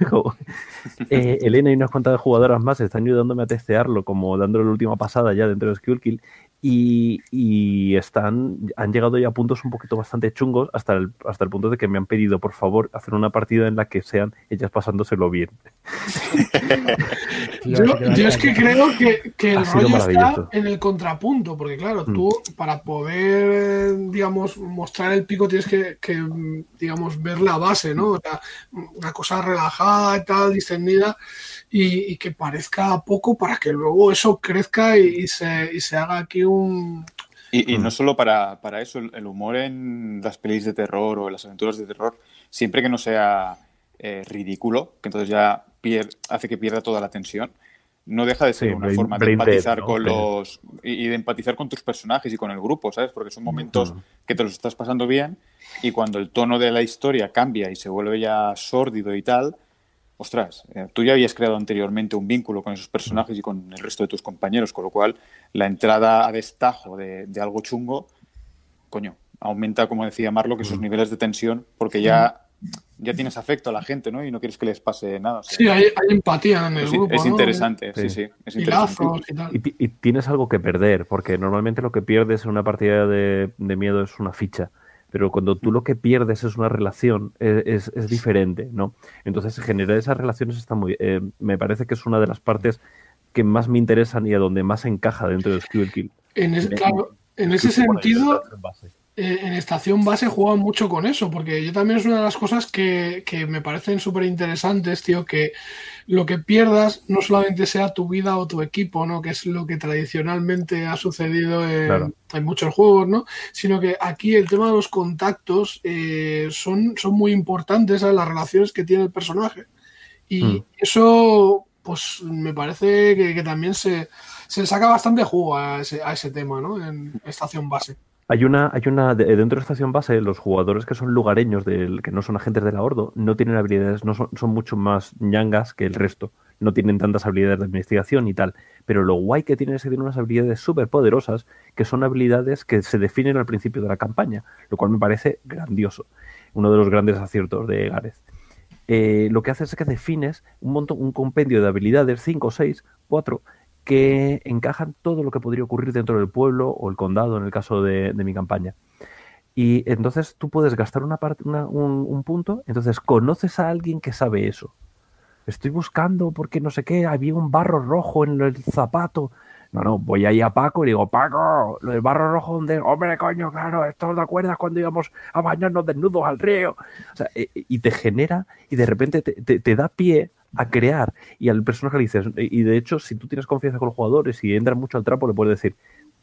eh, Elena y unas cuantas jugadoras más están ayudándome a testearlo, como dándole la última pasada ya dentro de Skullkill. Y, y, están, han llegado ya a puntos un poquito bastante chungos hasta el, hasta el punto de que me han pedido, por favor, hacer una partida en la que sean ellas pasándoselo bien. (laughs) yo, yo, es que creo que, que el rollo está en el contrapunto, porque claro, tú mm. para poder, digamos, mostrar el pico tienes que, que, digamos, ver la base, ¿no? O sea, una cosa relajada y tal, distendida y, y, que parezca poco para que luego eso crezca y, y, se, y se, haga aquí un... Y, y no solo para, para, eso, el humor en las pelis de terror o en las aventuras de terror, siempre que no sea eh, ridículo, que entonces ya pier hace que pierda toda la tensión, no deja de ser sí, una brain, forma de empatizar ¿no? con los y de empatizar con tus personajes y con el grupo, ¿sabes? Porque son momentos uh -huh. que te los estás pasando bien y cuando el tono de la historia cambia y se vuelve ya sórdido y tal, ostras, eh, tú ya habías creado anteriormente un vínculo con esos personajes y con el resto de tus compañeros, con lo cual la entrada a destajo de, de algo chungo, coño, aumenta, como decía Marlo, que esos niveles de tensión, porque ya ya tienes afecto a la gente, ¿no? Y no quieres que les pase nada. O sea, sí, hay, hay, empatía en el es, grupo. Es interesante, ¿no? sí, sí, es interesante. Y, y, y, tienes algo que perder, porque normalmente lo que pierdes en una partida de, de, miedo es una ficha. Pero cuando tú lo que pierdes es una relación, es, es, es diferente, ¿no? Entonces, generar esas relaciones está muy. Eh, me parece que es una de las partes que más me interesan y a donde más encaja dentro de Skill Kill. En, es, claro, en ese sentido eh, en estación base juegan mucho con eso, porque yo también es una de las cosas que, que me parecen súper interesantes, tío, que lo que pierdas no solamente sea tu vida o tu equipo, ¿no? Que es lo que tradicionalmente ha sucedido en, claro. en muchos juegos, ¿no? Sino que aquí el tema de los contactos eh, son, son muy importantes, ¿sabes? Las relaciones que tiene el personaje. Y mm. eso, pues, me parece que, que también se, se, saca bastante jugo a ese, a ese tema, ¿no? En estación base. Hay una, hay una dentro de estación base, los jugadores que son lugareños, del, que no son agentes de la Ordo, no tienen habilidades, no son, son mucho más ñangas que el resto. No tienen tantas habilidades de investigación y tal. Pero lo guay que tienen es que tienen unas habilidades súper poderosas, que son habilidades que se definen al principio de la campaña, lo cual me parece grandioso. Uno de los grandes aciertos de Gareth. Eh, lo que hace es que defines un montón, un compendio de habilidades, 5, 6, 4, que encajan todo lo que podría ocurrir dentro del pueblo o el condado en el caso de, mi campaña. Y entonces tú puedes gastar una parte, un, un, punto, entonces conoces a alguien que sabe eso. Estoy buscando porque no sé qué, había un barro rojo en el zapato. No, no, voy ahí a Paco y digo, Paco, lo del barro rojo donde, hombre, coño, claro, esto te acuerdas cuando íbamos a bañarnos desnudos al río. O sea, y te genera y de repente te, te, te da pie a crear y al personaje le dices, y de hecho, si tú tienes confianza con los jugadores y entras mucho al trapo, le puedes decir,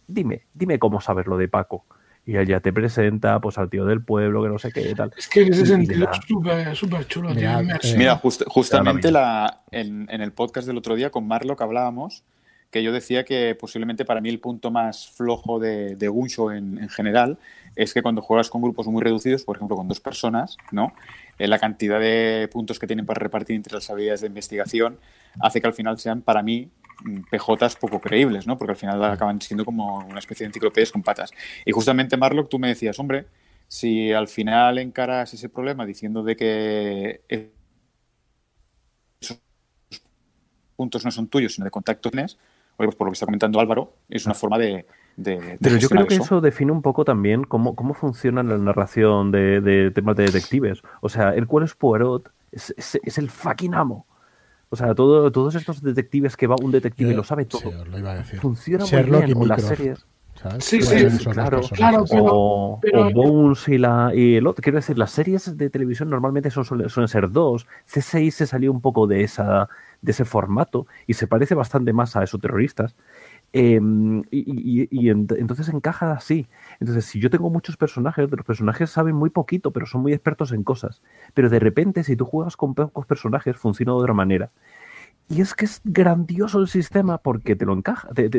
dime, dime cómo sabes lo de Paco. Y él ya te presenta pues al tío del pueblo, que no sé qué tal. Es que en ese sentido es súper chulo. Mira, tío. mira just, justamente la, en, en, el podcast del otro día con Marlo que hablábamos, que yo decía que posiblemente para mí el punto más flojo de, de Gunsho en, en, general es que cuando juegas con grupos muy reducidos, por ejemplo con dos personas, ¿no? Eh, la cantidad de puntos que tienen para repartir entre las habilidades de investigación hace que al final sean para mí mm, PJs poco creíbles, ¿no? Porque al final acaban siendo como una especie de enciclopedias con patas. Y justamente, Marlock, tú me decías, hombre, si al final encaras ese problema diciendo de que esos puntos no son tuyos, sino de contacto tienes, pues por lo que está comentando Álvaro, es una forma de... de, de Pero yo creo que eso. define un poco también cómo, cómo funciona la narración de, de, temas de detectives. O sea, el cual es Poirot, es, es, es el fucking amo. O sea, todo, todos estos detectives que va un detective y lo sabe todo. Sí, os lo iba a decir. Funciona Sherlock muy bien con las series. ¿sabes? Sí, sí, claro, claro, pero- o, pero- o Bones y, la, y el otro. Quiero decir, las series de televisión normalmente son, suelen, suelen ser dos. C6 se salió un poco de, esa, de ese formato y se parece bastante más a esos terroristas. Eh, y y- y ent- entonces encaja así. Entonces, si yo tengo muchos personajes, los personajes saben muy poquito, pero son muy expertos en cosas. Pero de repente, si tú juegas con pocos personajes, funciona de otra manera. Y es que es grandioso el sistema porque te lo encaja, te,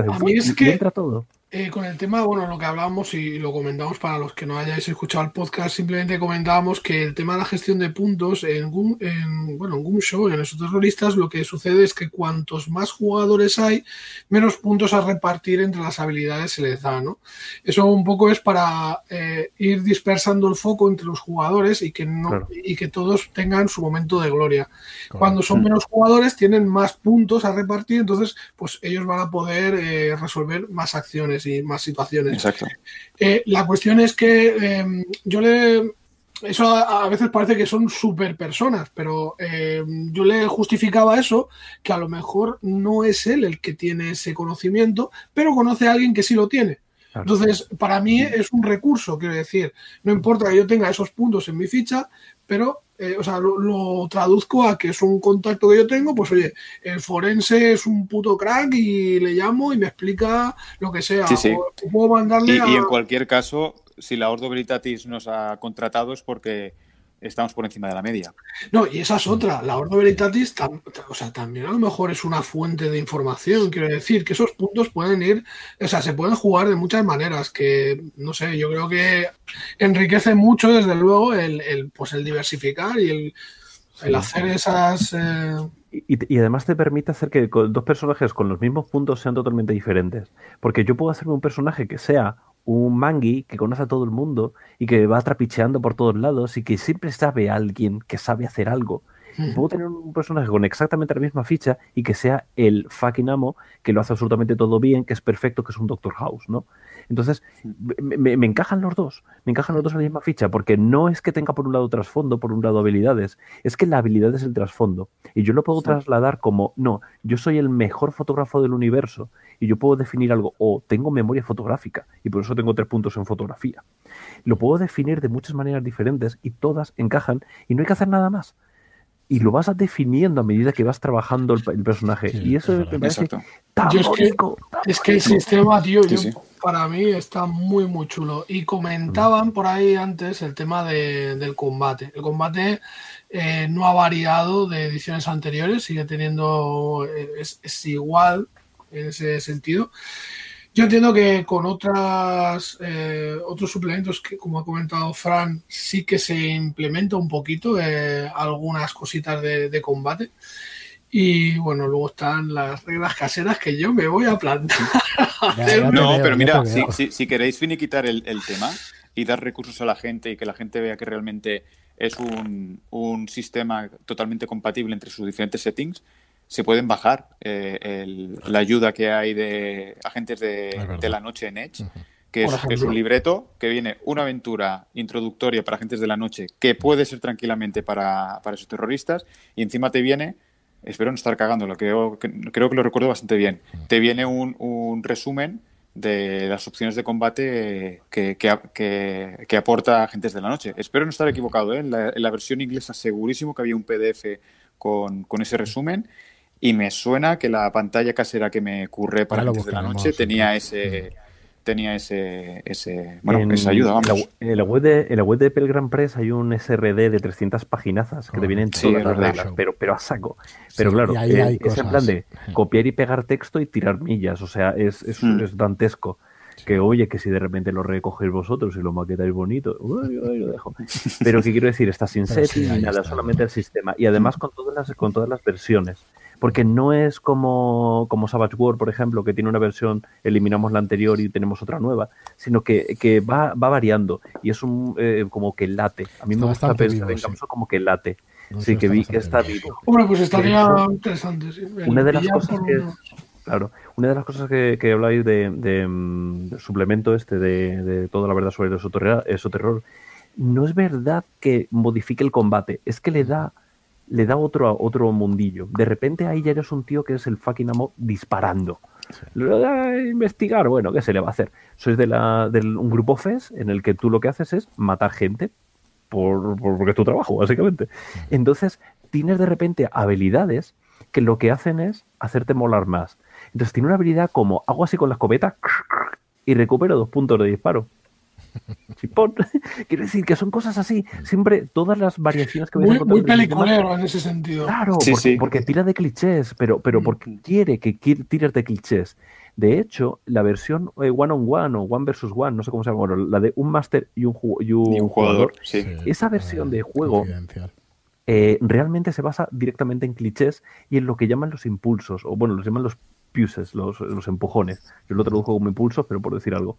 hace es que- entra todo. Eh, con el tema, bueno, lo que hablábamos y lo comentamos para los que no hayáis escuchado el podcast, simplemente comentábamos que el tema de la gestión de puntos en, Gum- en, bueno, en Gumshow, en esos terroristas, lo que sucede es que cuantos más jugadores hay, menos puntos a repartir entre las habilidades se les da, ¿no? Eso un poco es para eh, ir dispersando el foco entre los jugadores y que no Claro. y que todos tengan su momento de gloria. Cuando son menos jugadores tienen más puntos a repartir, entonces pues ellos van a poder eh, resolver más acciones y más situaciones. Exacto. Eh, la cuestión es que eh, yo le... Eso a, a veces parece que son super personas, pero eh, yo le justificaba eso, que a lo mejor no es él el que tiene ese conocimiento, pero conoce a alguien que sí lo tiene. Entonces, para mí es un recurso, quiero decir, no importa que yo tenga esos puntos en mi ficha, pero, eh, o sea, lo, lo traduzco a que es un contacto que yo tengo, pues oye, el forense es un puto crack y le llamo y me explica lo que sea. Sí, sí. O puedo mandarle Y, a... y en cualquier caso, si la Ordo Veritatis nos ha contratado es porque estamos por encima de la media. No, y esa es otra. La Ordo Veritatis, tam- o sea, también a lo mejor es una fuente de información. Quiero decir que esos puntos pueden ir, o sea, se pueden jugar de muchas maneras. Que, no sé, yo creo que enriquece mucho, desde luego, el, el, pues el diversificar y el, el hacer esas. eh, Y, y además te permite hacer que dos personajes con los mismos puntos sean totalmente diferentes. Porque yo puedo hacerme un personaje que sea un mangui que conoce a todo el mundo y que va trapicheando por todos lados y que siempre sabe a alguien que sabe hacer algo. Puedo tener un personaje con exactamente la misma ficha y que sea el fucking amo que lo hace absolutamente todo bien, que es perfecto, que es un Doctor House, ¿no? Entonces, me, encajan los dos, me encajan los dos en la misma ficha, porque no es que tenga por un lado trasfondo, por un lado habilidades, es que la habilidad es el trasfondo. Y yo lo puedo trasladar como, no, yo soy el mejor fotógrafo del universo y yo puedo definir algo, o tengo memoria fotográfica y por eso tengo tres puntos en fotografía. Lo puedo definir de muchas maneras diferentes y todas encajan y no hay que hacer nada más. Y lo vas definiendo a medida que vas trabajando el, el personaje. Sí, y eso es me verdad. parece Exacto. tan Yo es que- tan Es que el sistema, tío, Sí, yo- sí. para mí está muy, muy chulo. Y comentaban por ahí antes el tema de- del combate. El combate eh, no ha variado de ediciones anteriores, sigue teniendo, eh, es, es igual en ese sentido. Yo entiendo que con otras eh, otros suplementos que, como ha comentado Fran, sí que se implementa un poquito eh, algunas cositas de, de combate. Y bueno, luego están las reglas caseras que yo me voy a plantar. (laughs) Ya, ya te No, veo, pero mira, si, si- si queréis finiquitar el, el tema y dar recursos a la gente y que la gente vea que realmente es un, un sistema totalmente compatible entre sus diferentes settings, se pueden bajar eh, el- la ayuda que hay de agentes de, la noche en Edge, que es, un libreto que viene una aventura introductoria para agentes de la noche que puede ser tranquilamente para, para esos terroristas y encima te viene, espero no estar cagándolo, creo que, creo que lo recuerdo bastante bien, te viene un, un resumen de las opciones de combate que, que, que- que aporta Agentes de la Noche. Espero no estar equivocado, ¿eh? en, la, en la versión inglesa segurísimo que había un PDF con, con ese resumen y me suena que la pantalla casera que me curré para Agentes de la Noche tenía ese, tenía ese, ese bueno, esa ayuda, vamos. En la, web de, en la web de Pelgram Press hay un SRD de 300 paginazas que te vienen todas las reglas, pero, pero a saco. Pero claro, eh, es en plan de copiar y pegar texto y tirar millas, o sea, es, es, mm. es dantesco que oye, que si de repente lo recogéis vosotros y lo maquetáis bonito, uy, lo dejo. Pero que quiero decir, está sin setting ni nada, solamente el sistema. Y además con todas las, con todas las versiones. Porque no es como, como Savage World, por ejemplo, que tiene una versión, eliminamos la anterior y tenemos otra nueva, sino que, que va, va variando y es un eh, como que late. A mí me gusta pensar en como que late. sí, que vi que está vivo. Hombre, pues estaría interesante. Una de las cosas que... Claro, una de las cosas que, que habláis de, mm, suplemento este de, toda la verdad sobre el esoterror, no es verdad que modifique el combate, es que le da le da otro, otro mundillo. De repente ahí ya eres un tío que es el fucking amo disparando. Lo de investigar, bueno, ¿qué se le va a hacer? Sois de, la, de un grupo FES en el que tú lo que haces es matar gente por, porque es tu trabajo, básicamente. Entonces, tienes de repente habilidades que lo que hacen es hacerte molar más. Entonces tiene una habilidad como hago así con la escopeta (laughs) y recupero dos puntos de disparo. (laughs) Quiero decir que son cosas así. Siempre todas las variaciones que Muy, muy peliculero en ese sentido. Claro, porque, tira de clichés, pero, pero mm. porque quiere que tires de clichés. De hecho, la versión eh, one on one o one versus one, no sé cómo se llama, la de un máster y un, jugador, esa versión de juego eh, realmente se basa directamente en clichés y en lo que llaman los impulsos, o bueno, los llaman los los, empujones. Yo lo traduzco como impulsos, pero por decir algo.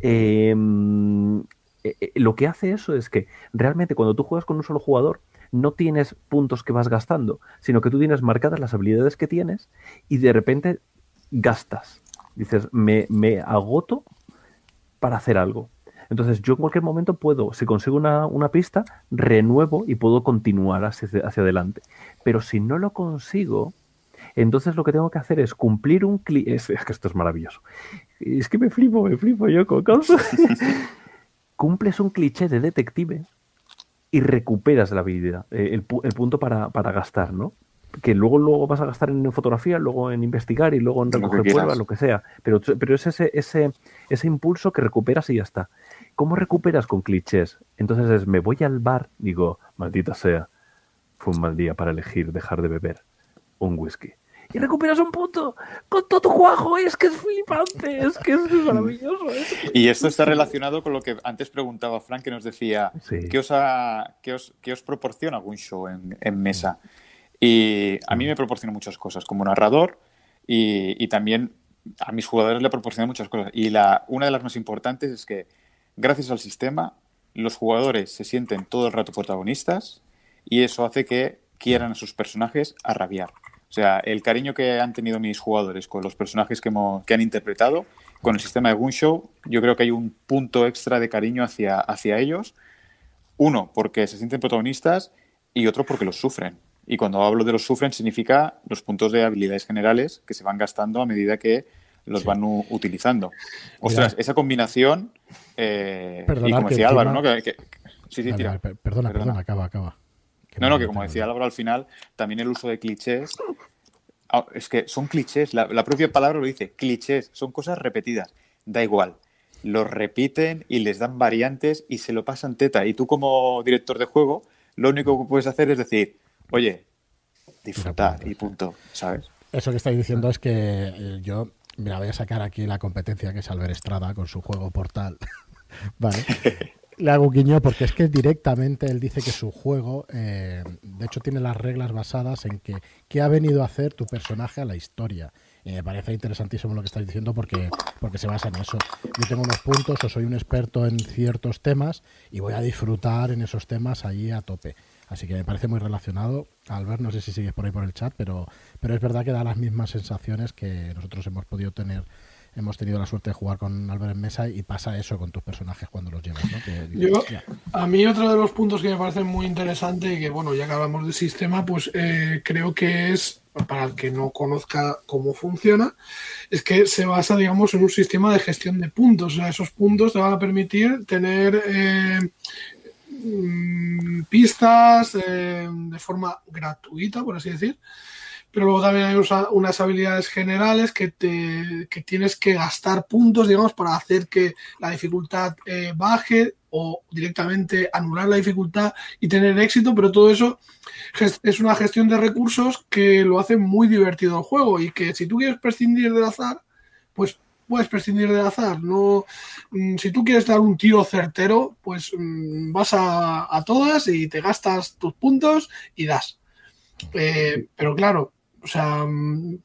Em, eh, eh, lo que hace eso es que realmente cuando tú juegas con un solo jugador, no tienes puntos que vas gastando, sino que tú tienes marcadas las habilidades que tienes y de repente gastas. Dices, me, agoto para hacer algo. Entonces yo en cualquier momento puedo, si consigo una, pista, renuevo y puedo continuar hacia, adelante. Pero si no lo consigo, entonces lo que tengo que hacer es cumplir un cliché. Es, que esto es maravilloso. Es que me flipo, me flipo yo con cosas. Cumples un cliché de detective y recuperas la habilidad, eh, el, punto para, gastar, ¿no? Que luego, luego vas a gastar en fotografía, luego en investigar y luego en recoger pruebas, lo que sea. Pero, pero es ese, ese, ese impulso que recuperas y ya está. ¿Cómo recuperas con clichés? Entonces es, me voy al bar, digo, maldita sea, fue un mal día para elegir dejar de beber un whisky y recuperas un punto con todo tu juego. Es que es flipante, es que es maravilloso. (laughs) Y esto está relacionado con lo que antes preguntaba Frank, que nos decía, ¿qué, os qué, os, proporciona algún show en, mesa? Y a mí me proporciona muchas cosas, como narrador y, también a mis jugadores le proporciona muchas cosas. Y la, una de las más importantes es que gracias al sistema los jugadores se sienten todo el rato protagonistas y eso hace que quieran a sus personajes a rabiar. O sea, el cariño que han tenido mis jugadores con los personajes que, han interpretado, con el sistema de Gunshow, yo creo que hay un punto extra de cariño hacia, hacia ellos. Uno, porque se sienten protagonistas y otro, porque los sufren. Y cuando hablo de los sufren, significa los puntos de habilidades generales que se van gastando a medida que los van utilizando. Ostras, esa combinación. Eh, y como decía Álvaro, ¿no? sí, sí, tira. Perdona, perdona, acaba, acaba no, no, que como decía Álvaro al final, también el uso de clichés. Ah, es que son clichés, la, propia palabra lo dice, clichés, son cosas repetidas. Da igual, los repiten y les dan variantes y se lo pasan teta. Y tú como director de juego, lo único que puedes hacer es decir, oye, disfrutar y punto, ¿sabes? Eso que estáis diciendo es que eh, yo, mira, voy a sacar aquí la competencia que es Albert Estrada con su juego Portal. (laughs) vale. Le hago guiño porque es que directamente él dice que su juego, eh, de hecho, tiene las reglas basadas en que qué ha venido a hacer tu personaje a la historia. Y me parece interesantísimo lo que estáis diciendo porque, porque se basa en eso. Yo tengo unos puntos o soy un experto en ciertos temas y voy a disfrutar en esos temas ahí a tope. Así que me parece muy relacionado. Albert, no sé si sigues por ahí por el chat, pero, pero es verdad que da las mismas sensaciones que nosotros hemos podido tener hemos tenido la suerte de jugar con Albert en mesa y pasa eso con tus personajes cuando los llevas. a mí otro de los puntos que me parece muy interesante y que, bueno, ya que hablamos de sistema, pues eh, creo que es, para el que no conozca cómo funciona, es que se basa, digamos, en un sistema de gestión de puntos. O sea, esos puntos te van a permitir tener... Eh, mm, pistas eh, de forma gratuita, por así decir, pero luego también hay unas habilidades generales que, te, que tienes que gastar puntos, digamos, para hacer que la dificultad eh, baje o directamente anular la dificultad y tener éxito, pero todo eso es una gestión de recursos que lo hace muy divertido el juego y que si tú quieres prescindir del azar, pues puedes prescindir del azar. No, mm, si tú quieres dar un tiro certero, pues mm, vas a, todas y te gastas tus puntos y das. Eh, pero claro, o sea, mm,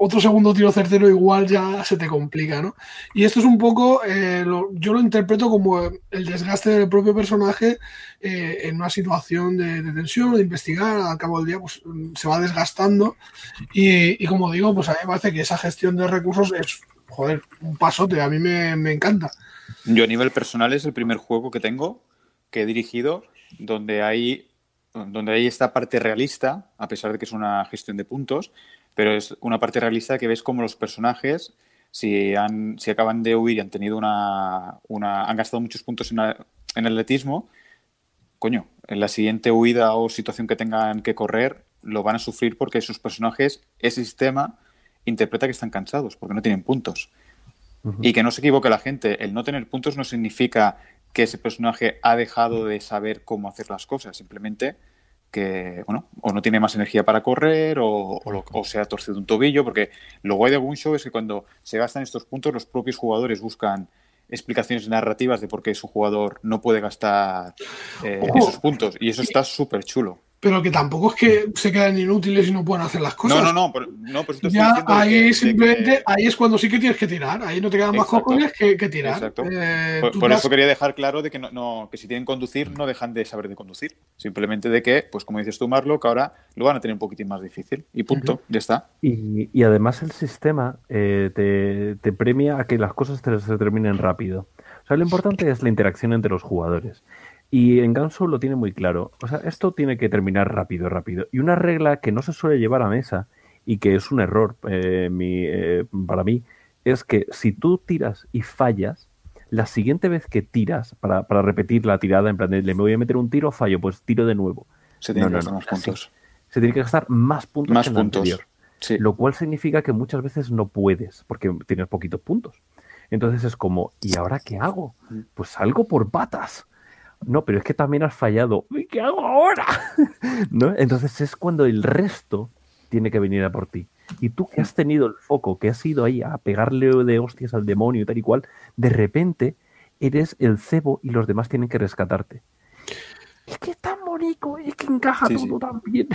otro segundo tiro certero igual ya se te complica, ¿no? Y esto es un poco, eh, yo lo interpreto como el desgaste del propio personaje eh, en una situación de, tensión, de investigar, al cabo del día pues se va desgastando y, y, como digo, pues a mí me parece que esa gestión de recursos es joder, un pasote, a mí me, encanta. Yo a nivel personal es el primer juego que tengo que he dirigido donde hay, donde hay esta parte realista, a pesar de que es una gestión de puntos, pero es una parte realista que ves como los personajes, si, han, si acaban de huir y han tenido una, una han gastado muchos puntos en, en atletismo, coño, en la siguiente huida o situación que tengan que correr, lo van a sufrir porque sus personajes, ese sistema interpreta que están cansados porque no tienen puntos. Y que no se equivoque la gente, el no tener puntos no significa que ese personaje ha dejado de saber cómo hacer las cosas, simplemente que, bueno, o no tiene más energía para correr o, o, se ha torcido un tobillo, porque lo guay de Show es que cuando se gastan estos puntos los propios jugadores buscan explicaciones narrativas de por qué su jugador no puede gastar eh, esos puntos y eso está súper chulo pero que tampoco es que se queden inútiles y no puedan hacer las cosas. No, no, no, no pues ya ahí simplemente, ahí es cuando sí que tienes que tirar, ahí no te quedan más cojones que, tirar. Exacto. Eh, por, eso quería dejar claro de que no, que si tienen conducir no dejan de saber de conducir, simplemente de que, pues como dices tú, Marlo, que ahora lo van a tener un poquitín más difícil y punto, ya está. Y, y, además el sistema eh, te, te, premia a que las cosas te, se terminen rápido. O sea, lo importante es la interacción entre los jugadores. Y en Ganso lo tiene muy claro. O sea, esto tiene que terminar rápido, rápido. Y una regla que no se suele llevar a mesa y que es un error eh, eh, para mí es que si tú tiras y fallas, la siguiente vez que tiras para, repetir la tirada, en plan de le me voy a meter un tiro, fallo, pues tiro de nuevo. Se tiene que gastar más puntos. Se tiene que gastar más puntos más que puntos. anterior. Lo cual significa que muchas veces no puedes porque tienes poquitos puntos. Entonces es como, ¿y ahora qué hago? Mm. Pues salgo por patas. No, pero es que también has fallado. ¿Y qué hago ahora? (laughs) ¿No? Entonces es cuando el resto tiene que venir a por ti. Y tú que has tenido el foco, que has ido ahí a pegarle de hostias al demonio y tal y cual, de repente eres el cebo y los demás tienen que rescatarte. Es que es tan bonito, es que encaja todo tan bien.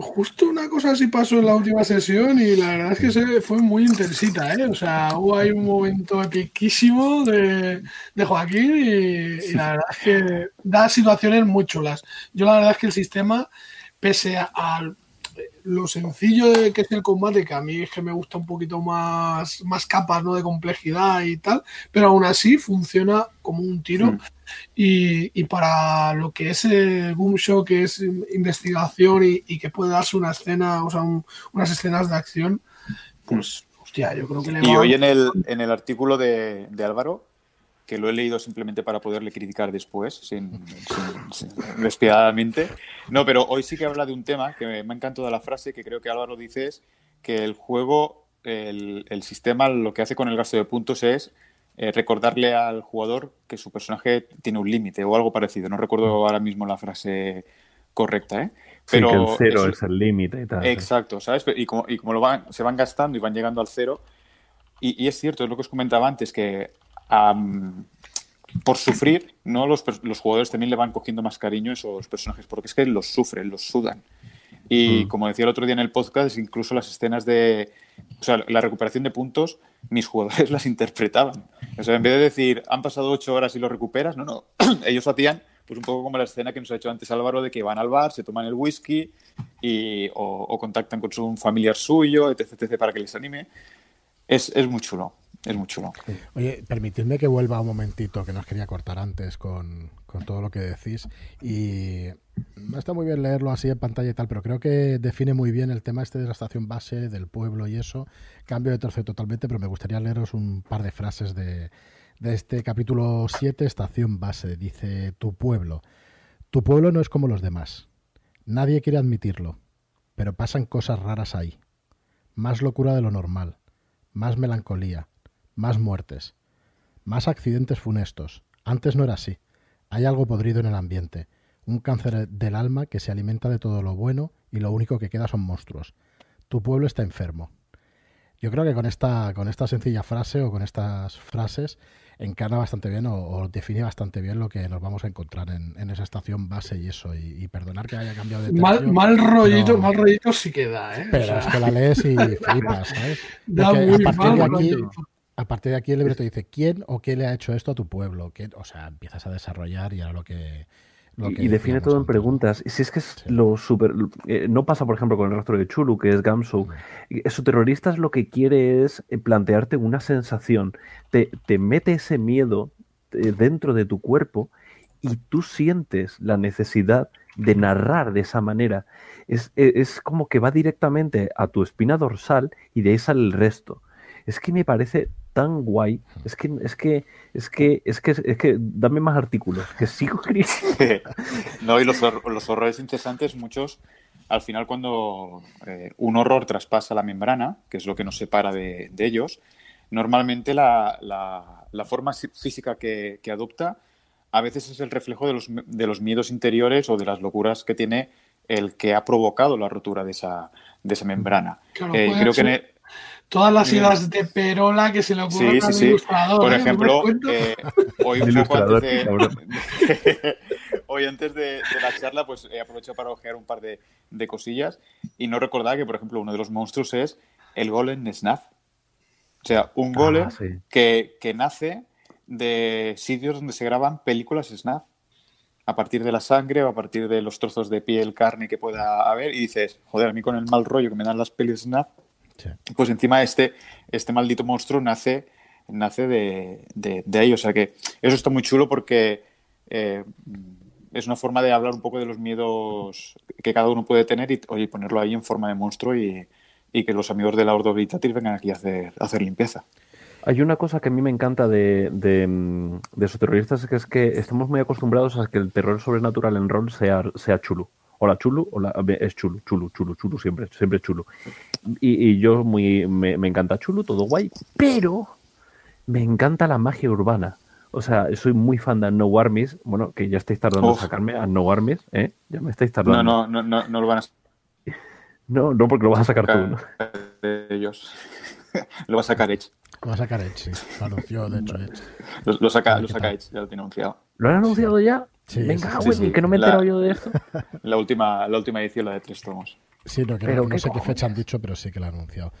Justo una cosa así pasó en la última sesión y la verdad es que se fue muy intensita, ¿eh? O sea, hubo ahí un momento epiquísimo de, Joaquín y, la verdad es que da situaciones muy chulas. Yo la verdad es que el sistema, pese a, lo sencillo de que es el combate, que a mí es que me gusta un poquito más, más capas ¿no? de complejidad y tal, pero aún así funciona como un tiro. Y, para lo que es el boom show, que es investigación y, que puede darse una escena, o sea, unas escenas de acción, pues, hostia, yo creo que le Y hoy en el, en el artículo de, de Álvaro, que lo he leído simplemente para poderle criticar después, sin, despiadadamente. No, pero hoy sí que habla de un tema que me, me ha encantado la frase, que creo que Álvaro dice es que el juego, el, el sistema, lo que hace con el gasto de puntos es eh, recordarle al jugador que su personaje tiene un límite o algo parecido. No recuerdo ahora mismo la frase correcta, ¿eh? Pero sí, que el cero es, el límite y tal. Exacto, ¿sabes? Y como, y como lo van, se van gastando y van llegando al cero. Y, es cierto, es lo que os comentaba antes, que por sufrir, ¿no? Los, los, jugadores también le van cogiendo más cariño a esos personajes, porque es que los sufren, los sudan. Y mm. como decía el otro día en el podcast, incluso las escenas de. O sea, la recuperación de puntos, mis jugadores (laughs) las interpretaban. O sea, en vez de decir, han pasado ocho horas y lo recuperas, no, no. (clears throat) Ellos hacían, pues un poco como la escena que nos ha hecho antes Álvaro, de que van al bar, se toman el whisky y, o, contactan con un familiar suyo, etc, etc, para que les anime. Es, es muy chulo es muy chulo. Oye, permitidme que vuelva un momentito, que nos quería cortar antes con, todo lo que decís. Y no está muy bien leerlo así en pantalla y tal, pero creo que define muy bien el tema este de la estación base, del pueblo y eso. Cambio de tercio totalmente, pero me gustaría leeros un par de frases de, de este capítulo 7, estación base. Dice, tu pueblo. Tu pueblo no es como los demás. Nadie quiere admitirlo, pero pasan cosas raras ahí. más locura de lo normal, más melancolía, más muertes, más accidentes funestos. Antes no era así. Hay algo podrido en el ambiente, un cáncer del alma que se alimenta de todo lo bueno y lo único que queda son monstruos. Tu pueblo está enfermo. Yo creo que con esta, con esta sencilla frase o con estas frases encarna bastante bien o, define bastante bien lo que nos vamos a encontrar en, esa estación base y eso. Y, perdonar que haya cambiado de mal, mal rollito, mal rollito sí queda, ¿eh? Pero es que la lees y (laughs) flipas, ¿sabes? a, partir de aquí, a partir de aquí el libreto dice quién o qué le ha hecho esto a tu pueblo. O sea, empiezas a desarrollar y ahora lo que y, define todo en preguntas. Si es que es lo super. Eh, no pasa, por ejemplo, con el rostro de Chulu, que es Gamsu. Su terrorista es lo que quiere es eh, plantearte una sensación. Te, te mete ese miedo eh, dentro de tu cuerpo y tú sientes la necesidad de narrar de esa manera. Es, es, es como que va directamente a tu espina dorsal y de ahí sale el resto. Es que me parece tan guay. Es que, es que, es que, es que, es que, dame más artículos, que sigo (laughs) No, y los, los, horrores incesantes, muchos, al final cuando eh, un horror traspasa la membrana, que es lo que nos separa de, ellos, normalmente la, la, forma física que, que, adopta a veces es el reflejo de los, de los miedos interiores o de las locuras que tiene el que ha provocado la rotura de esa, de esa membrana. Eh, creo que todas las ideas de Perola que se le ocurren al ilustrador. Por ¿eh? ejemplo, eh, hoy un poco antes de, (laughs) hoy antes de, la charla, pues he aprovechado para ojear un par de, cosillas y no recordaba que, por ejemplo, uno de los monstruos es el golem Snaf. O sea, un ah, golem que, que, nace de sitios donde se graban películas Snaf. A partir de la sangre o a partir de los trozos de piel, carne que pueda haber, y dices, joder, a mí con el mal rollo que me dan las pelis Snaf, pues encima este, este maldito monstruo nace, nace de, de, ahí. O sea que eso está muy chulo porque eh, es una forma de hablar un poco de los miedos que cada uno puede tener y oye, ponerlo ahí en forma de monstruo y, que los amigos de la Ordo Veritatis vengan aquí a hacer, hacer limpieza. Hay una cosa que a mí me encanta de, de, de esos terroristas, que es que estamos muy acostumbrados a que el terror sobrenatural en rol sea, sea chulo. Hola Chulu, hola, es Chulu, Chulu, Chulu, Chulu, siempre, siempre Chulu. Y, yo muy, me, encanta Chulu, todo guay, pero me encanta la magia urbana. O sea, soy muy fan de No Armies, bueno, que ya estáis tardando en sacarme a No Armies, ¿eh? Ya me estáis tardando. No, no, no, no, lo van a (laughs) No, no, porque lo vas a sacar tú, ¿no? De ellos. (laughs) lo va a sacar Edge. Lo va a sacar Edge, sí. Lo anunció, de hecho, Edge. Lo, saca, lo saca Edge, ya lo tiene anunciado. ¿Lo han anunciado ya? Venga, güey, que no me he enterado yo de esto. (laughs) La última, la última edición, la de tres tomos. Sí, no, pero no, sé qué fecha han dicho, pero sí que la han anunciado.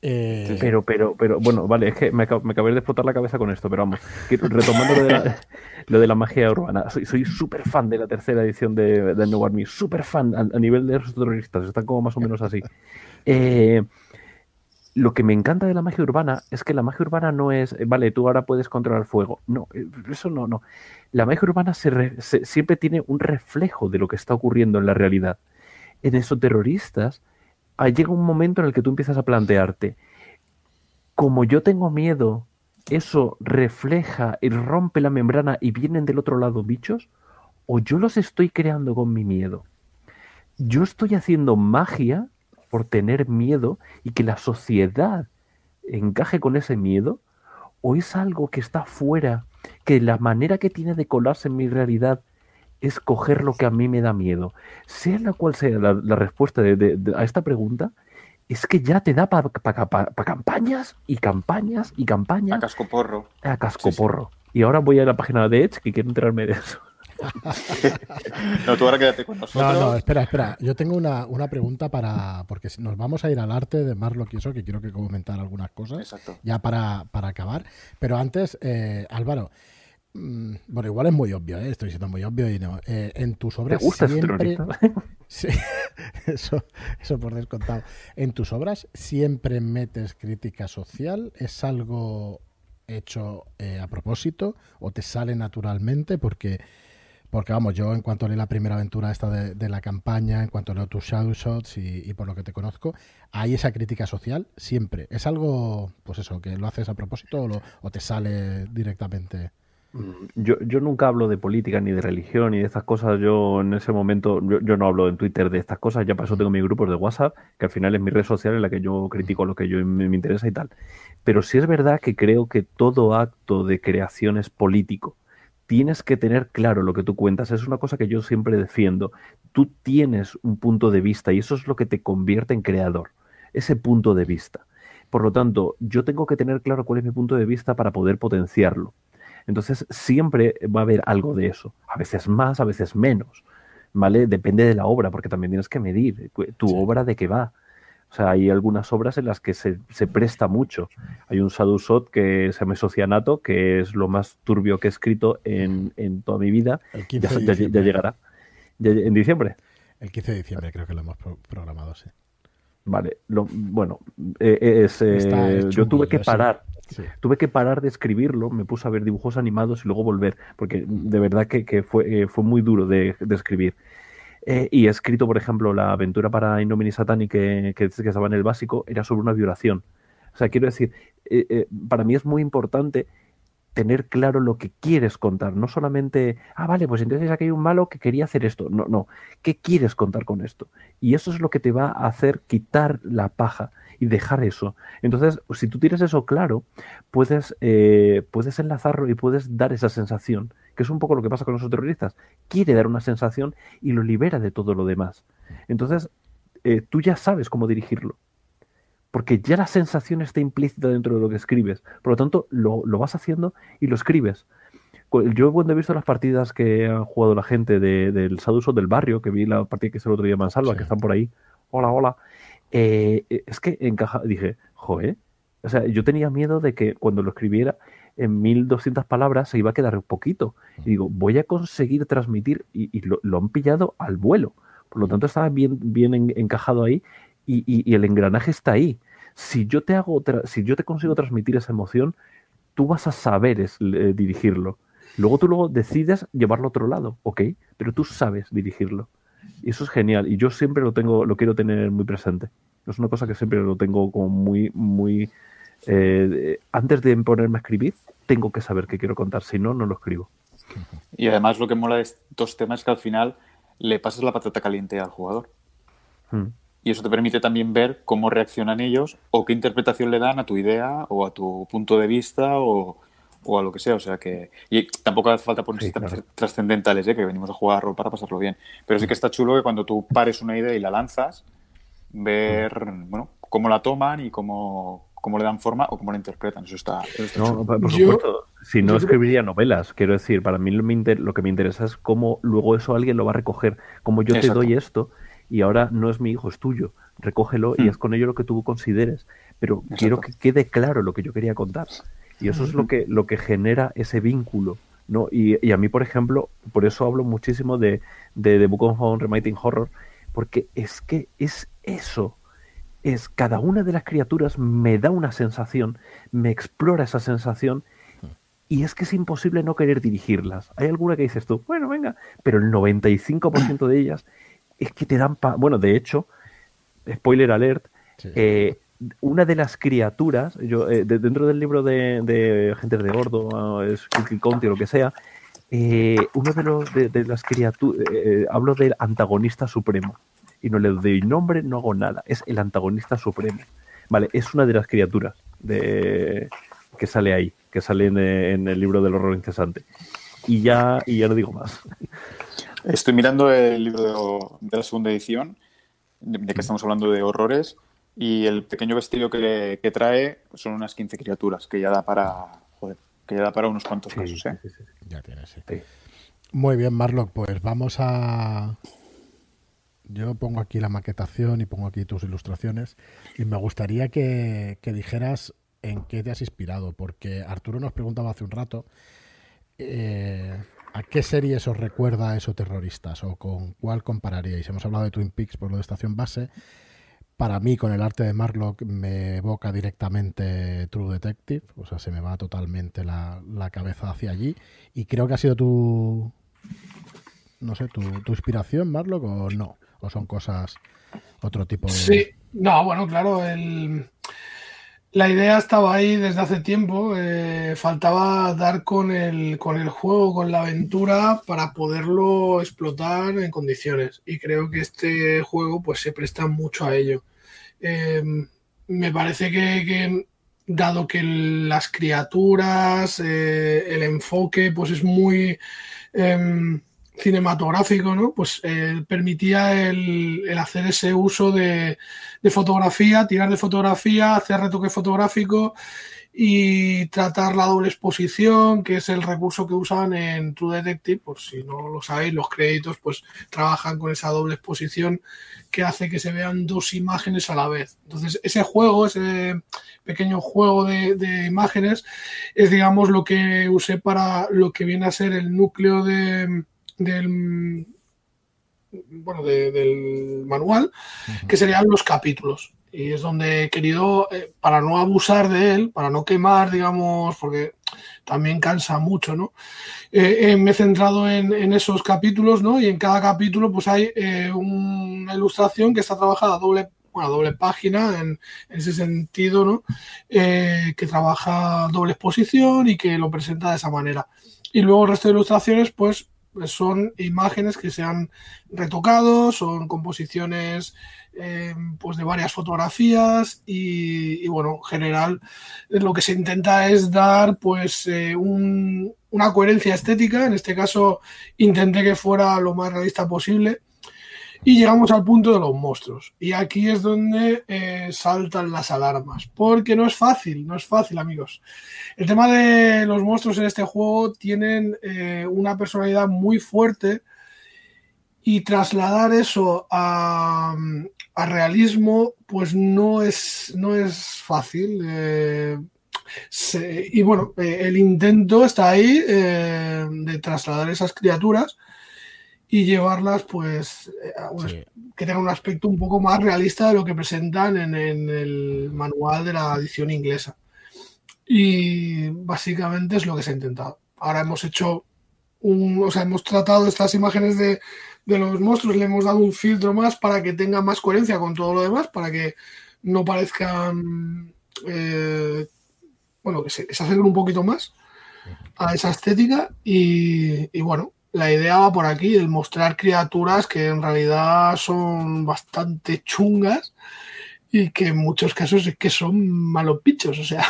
Eh, pero, pero, pero, bueno, vale, es que me, me acabé de explotar la cabeza con esto, pero vamos, retomando lo de la, (laughs) lo de la magia urbana, soy súper fan de la tercera edición de, de New Army, súper fan a, nivel de los terroristas, están como más o menos así. Eh, lo que me encanta de la magia urbana es que la magia urbana no es, eh, vale, tú ahora puedes controlar fuego. No, eh, eso no, no. La magia urbana siempre tiene un reflejo de lo que está ocurriendo en la realidad. En esos terroristas llega un momento en el que tú empiezas a plantearte, como yo tengo miedo, eso refleja y rompe la membrana y vienen del otro lado bichos, o yo los estoy creando con mi miedo. Yo estoy haciendo magia por tener miedo y que la sociedad encaje con ese miedo? ¿O es algo que está fuera, que la manera que tiene de colarse en mi realidad es coger lo que a mí me da miedo? Sea la cual sea la, respuesta a esta pregunta, es que ya te da para campañas y campañas y campañas. A cascoporro. A cascoporro. Y ahora voy a la página de Edge que quiero enterarme de eso. No, tú ahora quédate con nosotros. No, no, espera, espera. Yo tengo una, pregunta para. Porque nos vamos a ir al arte de Marlock y eso, que quiero que comentar algunas cosas. Exacto. Ya para, acabar. Pero antes, eh, Álvaro. Mm, bueno, igual es muy obvio, ¿eh? estoy siendo muy obvio y no. Eh, en tus obras. ¿Te gusta siempre... (laughs) sí, eso, eso por descontado. En tus obras siempre metes crítica social. ¿Es algo hecho eh, a propósito o te sale naturalmente? Porque porque vamos, yo en cuanto leí la primera aventura esta de, la campaña, en cuanto leo tus Shadow Shots y, por lo que te conozco, hay esa crítica social siempre. ¿Es algo, pues eso, que lo haces a propósito o, te sale directamente? Mm, yo, yo nunca hablo de política ni de religión ni de estas cosas. Yo en ese momento, yo, no hablo en Twitter de estas cosas. Ya para eso tengo mis grupos de WhatsApp, que al final es mi red social en la que yo critico lo que yo me, interesa y tal. Pero sí es verdad que creo que todo acto de creación es político. Tienes que tener claro lo que tú cuentas. Es una cosa que yo siempre defiendo. Tú tienes un punto de vista y eso es lo que te convierte en creador. Ese punto de vista. Por lo tanto, yo tengo que tener claro cuál es mi punto de vista para poder potenciarlo. Entonces, siempre va a haber algo de eso. A veces más, a veces menos. ¿Vale? Depende de la obra, porque también tienes que medir tu obra de qué va. O sea, hay algunas obras en las que se, presta mucho. Hay un Sadusot que se llama Socianato, que es lo más turbio que he escrito en, toda mi vida. ya, llegará. ¿En diciembre? El 15 de diciembre creo que lo hemos programado, sí. Vale, lo, bueno, eh, eh, es, eh, yo tuve que parar. Tuve que parar de escribirlo, me puse a ver dibujos animados y luego volver, porque de verdad que, fue, fue muy duro de, escribir. Y he escrito, por ejemplo, la aventura para Innomini Satani que, que, que, estaba en el básico, era sobre una violación. O sea, quiero decir, para mí es muy importante tener claro lo que quieres contar, no solamente, ah, vale, pues entonces aquí hay un malo que quería hacer esto, no, no, ¿qué quieres contar con esto? Y eso es lo que te va a hacer quitar la paja y dejar eso. Entonces, si tú tienes eso claro, puedes, eh, puedes enlazarlo y puedes dar esa sensación, que es un poco lo que pasa con los terroristas. Quiere dar una sensación y lo libera de todo lo demás. Entonces, eh, tú ya sabes cómo dirigirlo porque ya la sensación está implícita dentro de lo que escribes. Por lo tanto, lo, vas haciendo y lo escribes. Yo cuando he visto las partidas que han jugado la gente del Saduso del barrio, que vi la partida que es el otro día en Mansalva, que están por ahí, hola, hola, eh, es que encaja, dije, joder, o sea, yo tenía miedo de que cuando lo escribiera en 1200 palabras se iba a quedar un poquito. Y digo, voy a conseguir transmitir, y, lo, han pillado al vuelo. Por lo tanto, estaba bien, bien encajado ahí y, el engranaje está ahí si yo te hago, si yo te consigo transmitir esa emoción, tú vas a saber es, eh, dirigirlo. Luego tú luego decides llevarlo a otro lado, ok, pero tú sabes dirigirlo. Y eso es genial. Y yo siempre lo tengo, lo quiero tener muy presente. Es una cosa que siempre lo tengo como muy, muy. Eh, antes de ponerme a escribir, tengo que saber qué quiero contar. Si no, no lo escribo. Y además lo que mola de estos temas es que al final le pasas la patata caliente al jugador. Hmm y eso te permite también ver cómo reaccionan ellos o qué interpretación le dan a tu idea o a tu punto de vista o, a lo que sea. O sea que. Y tampoco hace falta ponerse sí, trascendentales, ¿eh? que venimos a jugar rol para pasarlo bien. Pero sí que está chulo que cuando tú pares una idea y la lanzas, ver bueno, cómo la toman y cómo, cómo le dan forma o cómo la interpretan. Eso está. no, por supuesto. si no escribiría novelas, quiero decir, para mí lo, que me interesa es cómo luego eso alguien lo va a recoger. Como yo te doy esto y ahora no es mi hijo, es tuyo. Recógelo y hmm. es con ello lo que tú consideres. Pero quiero que quede claro lo que yo quería contar. Y eso es lo que, lo que genera ese vínculo. ¿no? Y, a mí, por ejemplo, por eso hablo muchísimo de, de The Book of Remiting Horror, porque es que es eso. Es cada una de las criaturas me da una sensación, me explora esa sensación hmm. y es que es imposible no querer dirigirlas. Hay alguna que dices tú, bueno, venga, pero el 95% de ellas es que te dan... bueno, de hecho, spoiler alert, eh, una de las criaturas, yo eh, dentro del libro de, de Agentes de Gordo, es Conti o lo que sea, eh, uno de, los, de, las criaturas, hablo del antagonista supremo, y no le doy nombre, no hago nada, es el antagonista supremo. Vale, es una de las criaturas de, que sale ahí, que sale en, en el libro del horror incesante. Y ya, y ya no digo más. Estoy mirando el libro de, la segunda edición, de, que estamos hablando de horrores, y el pequeño vestido que, trae son unas 15 criaturas, que ya da para, joder, que ya da para unos cuantos casos. ¿eh? ya tienes, sí. Muy bien, Marlock, pues vamos a... Yo pongo aquí la maquetación y pongo aquí tus ilustraciones y me gustaría que, que dijeras en qué te has inspirado, porque Arturo nos preguntaba hace un rato eh, ¿A qué series os recuerda a esos terroristas o con cuál compararíais? Hemos hablado de Twin Peaks por lo de Estación Base. Para mí, con el arte de Marlock, me evoca directamente True Detective, o sea, se me va totalmente la, cabeza hacia allí. Y creo que ha sido tu, no sé, tu, tu inspiración, Marlock, o no, o son cosas, otro tipo de... Sí, no, bueno, claro, el la idea estaba ahí desde hace tiempo, eh, faltaba dar con el, con el juego, con la aventura para poderlo explotar en condiciones. Y creo que este juego pues se presta mucho a ello. Eh, me parece que, dado que las criaturas, eh, el enfoque pues es muy em, cinematográfico, ¿no? Pues eh, permitía el, hacer ese uso de, fotografía, tirar de fotografía, hacer retoque fotográfico y tratar la doble exposición, que es el recurso que usan en True Detective, por si no lo sabéis, los créditos pues trabajan con esa doble exposición que hace que se vean dos imágenes a la vez. Entonces, ese juego, ese pequeño juego de, de imágenes, es digamos lo que usé para lo que viene a ser el núcleo de del, bueno, del manual, que serían los capítulos. Y es donde he querido, eh, para no abusar de él, para no quemar, digamos, porque también cansa mucho, ¿no? Eh, eh, me he centrado en, esos capítulos, ¿no? Y en cada capítulo, pues hay una ilustración que está trabajada doble, bueno, doble página, en, en, ese sentido, ¿no? que trabaja doble exposición y que lo presenta de esa manera. Y luego el resto de ilustraciones, pues son imágenes que se han retocado, son composiciones eh, pues de varias fotografías y, bueno, en general lo que se intenta es dar pues eh, una coherencia estética, en este caso intenté que fuera lo más realista posible y llegamos al punto de los monstruos. Y aquí es donde eh, saltan las alarmas. Porque no es fácil, no es fácil, amigos. El tema de los monstruos en este juego tienen eh, una personalidad muy fuerte. Y trasladar eso a, realismo, pues no es, no es fácil. Eh, y bueno, el intento está ahí de trasladar esas criaturas y llevarlas pues eh, que tengan un aspecto un poco más realista de lo que presentan en, el manual de la edición inglesa. Y básicamente es lo que se ha intentado. Ahora hemos hecho un, o sea, hemos tratado estas imágenes de, los monstruos, le hemos dado un filtro más para que tenga más coherencia con todo lo demás, para que no parezcan, eh, bueno, que se, se un poquito más a esa estética y, y bueno, la idea va por aquí, el mostrar criaturas que en realidad son bastante chungas y que en muchos casos es que son malos bichos, o sea.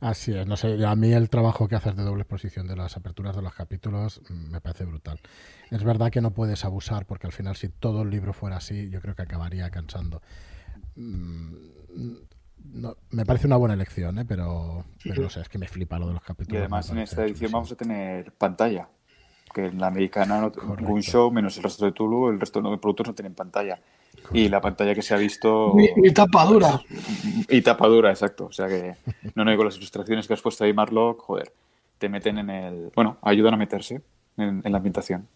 Así es, no sé, a mí el trabajo que haces de doble exposición de las aperturas de los capítulos mm, me parece brutal. Es verdad que no puedes abusar porque al final si todo el libro fuera así, yo creo que acabaría cansando. Mm, me parece una buena elección, ¿eh? pero, no sé, es que me flipa lo de los capítulos. Y además en esta edición vamos a tener pantalla, que en la americana no un show, menos el resto de Tulu, el resto de productos no tienen pantalla. Y la pantalla que se ha visto... Y, tapadura. (laughs) Y tapadura, exacto. O sea que, no, no, con las ilustraciones que has puesto ahí, Marlock, joder, te meten en el... Bueno, ayudan a meterse en la ambientación.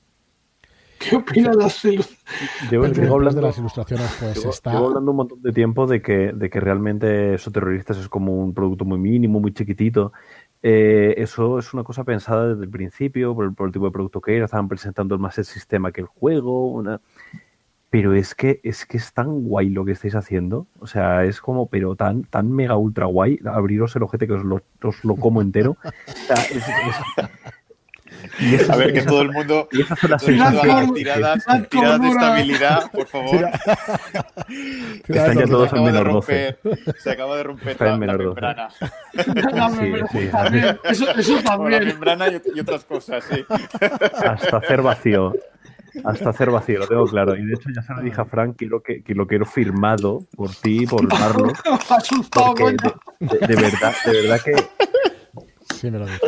¿Qué opinas de las ilustraciones? de las ilustraciones, pues está... Llevo hablando un montón de tiempo de que, de que realmente eso terroristas es como un producto muy mínimo, muy chiquitito. Eh, eso es una cosa pensada desde el principio, por el, tipo de producto que era, estaban presentando más el sistema que el juego, una... pero es que es que es tan guay lo que estáis haciendo, o sea, es como, pero tan, tan mega ultra guay, abriros el ojete que os lo, os lo como entero. (laughs) O sea, es, a ver, que todo el mundo, y esas son las tiradas, tiradas de estabilidad, por favor. (laughs) Están ya todos en menor 12. Se acaba de romper la, membrana. (laughs) Eso, eso también. la membrana y, otras cosas, sí. Hasta hacer vacío. Hasta hacer vacío, lo tengo claro. Y de hecho ya se lo dije a Frank quiero que, que lo quiero firmado por ti, por (laughs) Marlo. de, de, verdad, de verdad que Sí, me lo dices.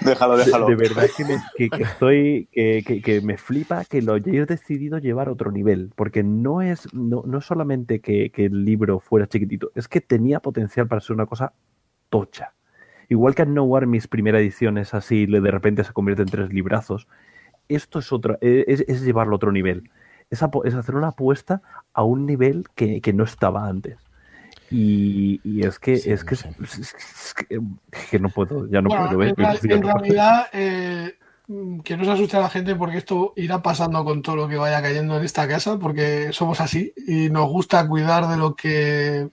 Déjalo, déjalo. De, verdad que, me, que, estoy, que, que, me flipa que lo hayáis decidido llevar a otro nivel, porque no es, no, no solamente que, el libro fuera chiquitito, es que tenía potencial para ser una cosa tocha. Igual que No War mis primera edición es así, de repente se convierte en tres librazos. Esto es otra, es, es llevarlo a otro nivel. Es, es, hacer una apuesta a un nivel que, que no estaba antes. Y, es que es, que, es, que, no puedo, ya no puedo ver. En, realidad, eh, mm, que no se asuste a la gente porque esto irá pasando con todo lo que vaya cayendo en esta casa, porque somos así y nos gusta cuidar de lo que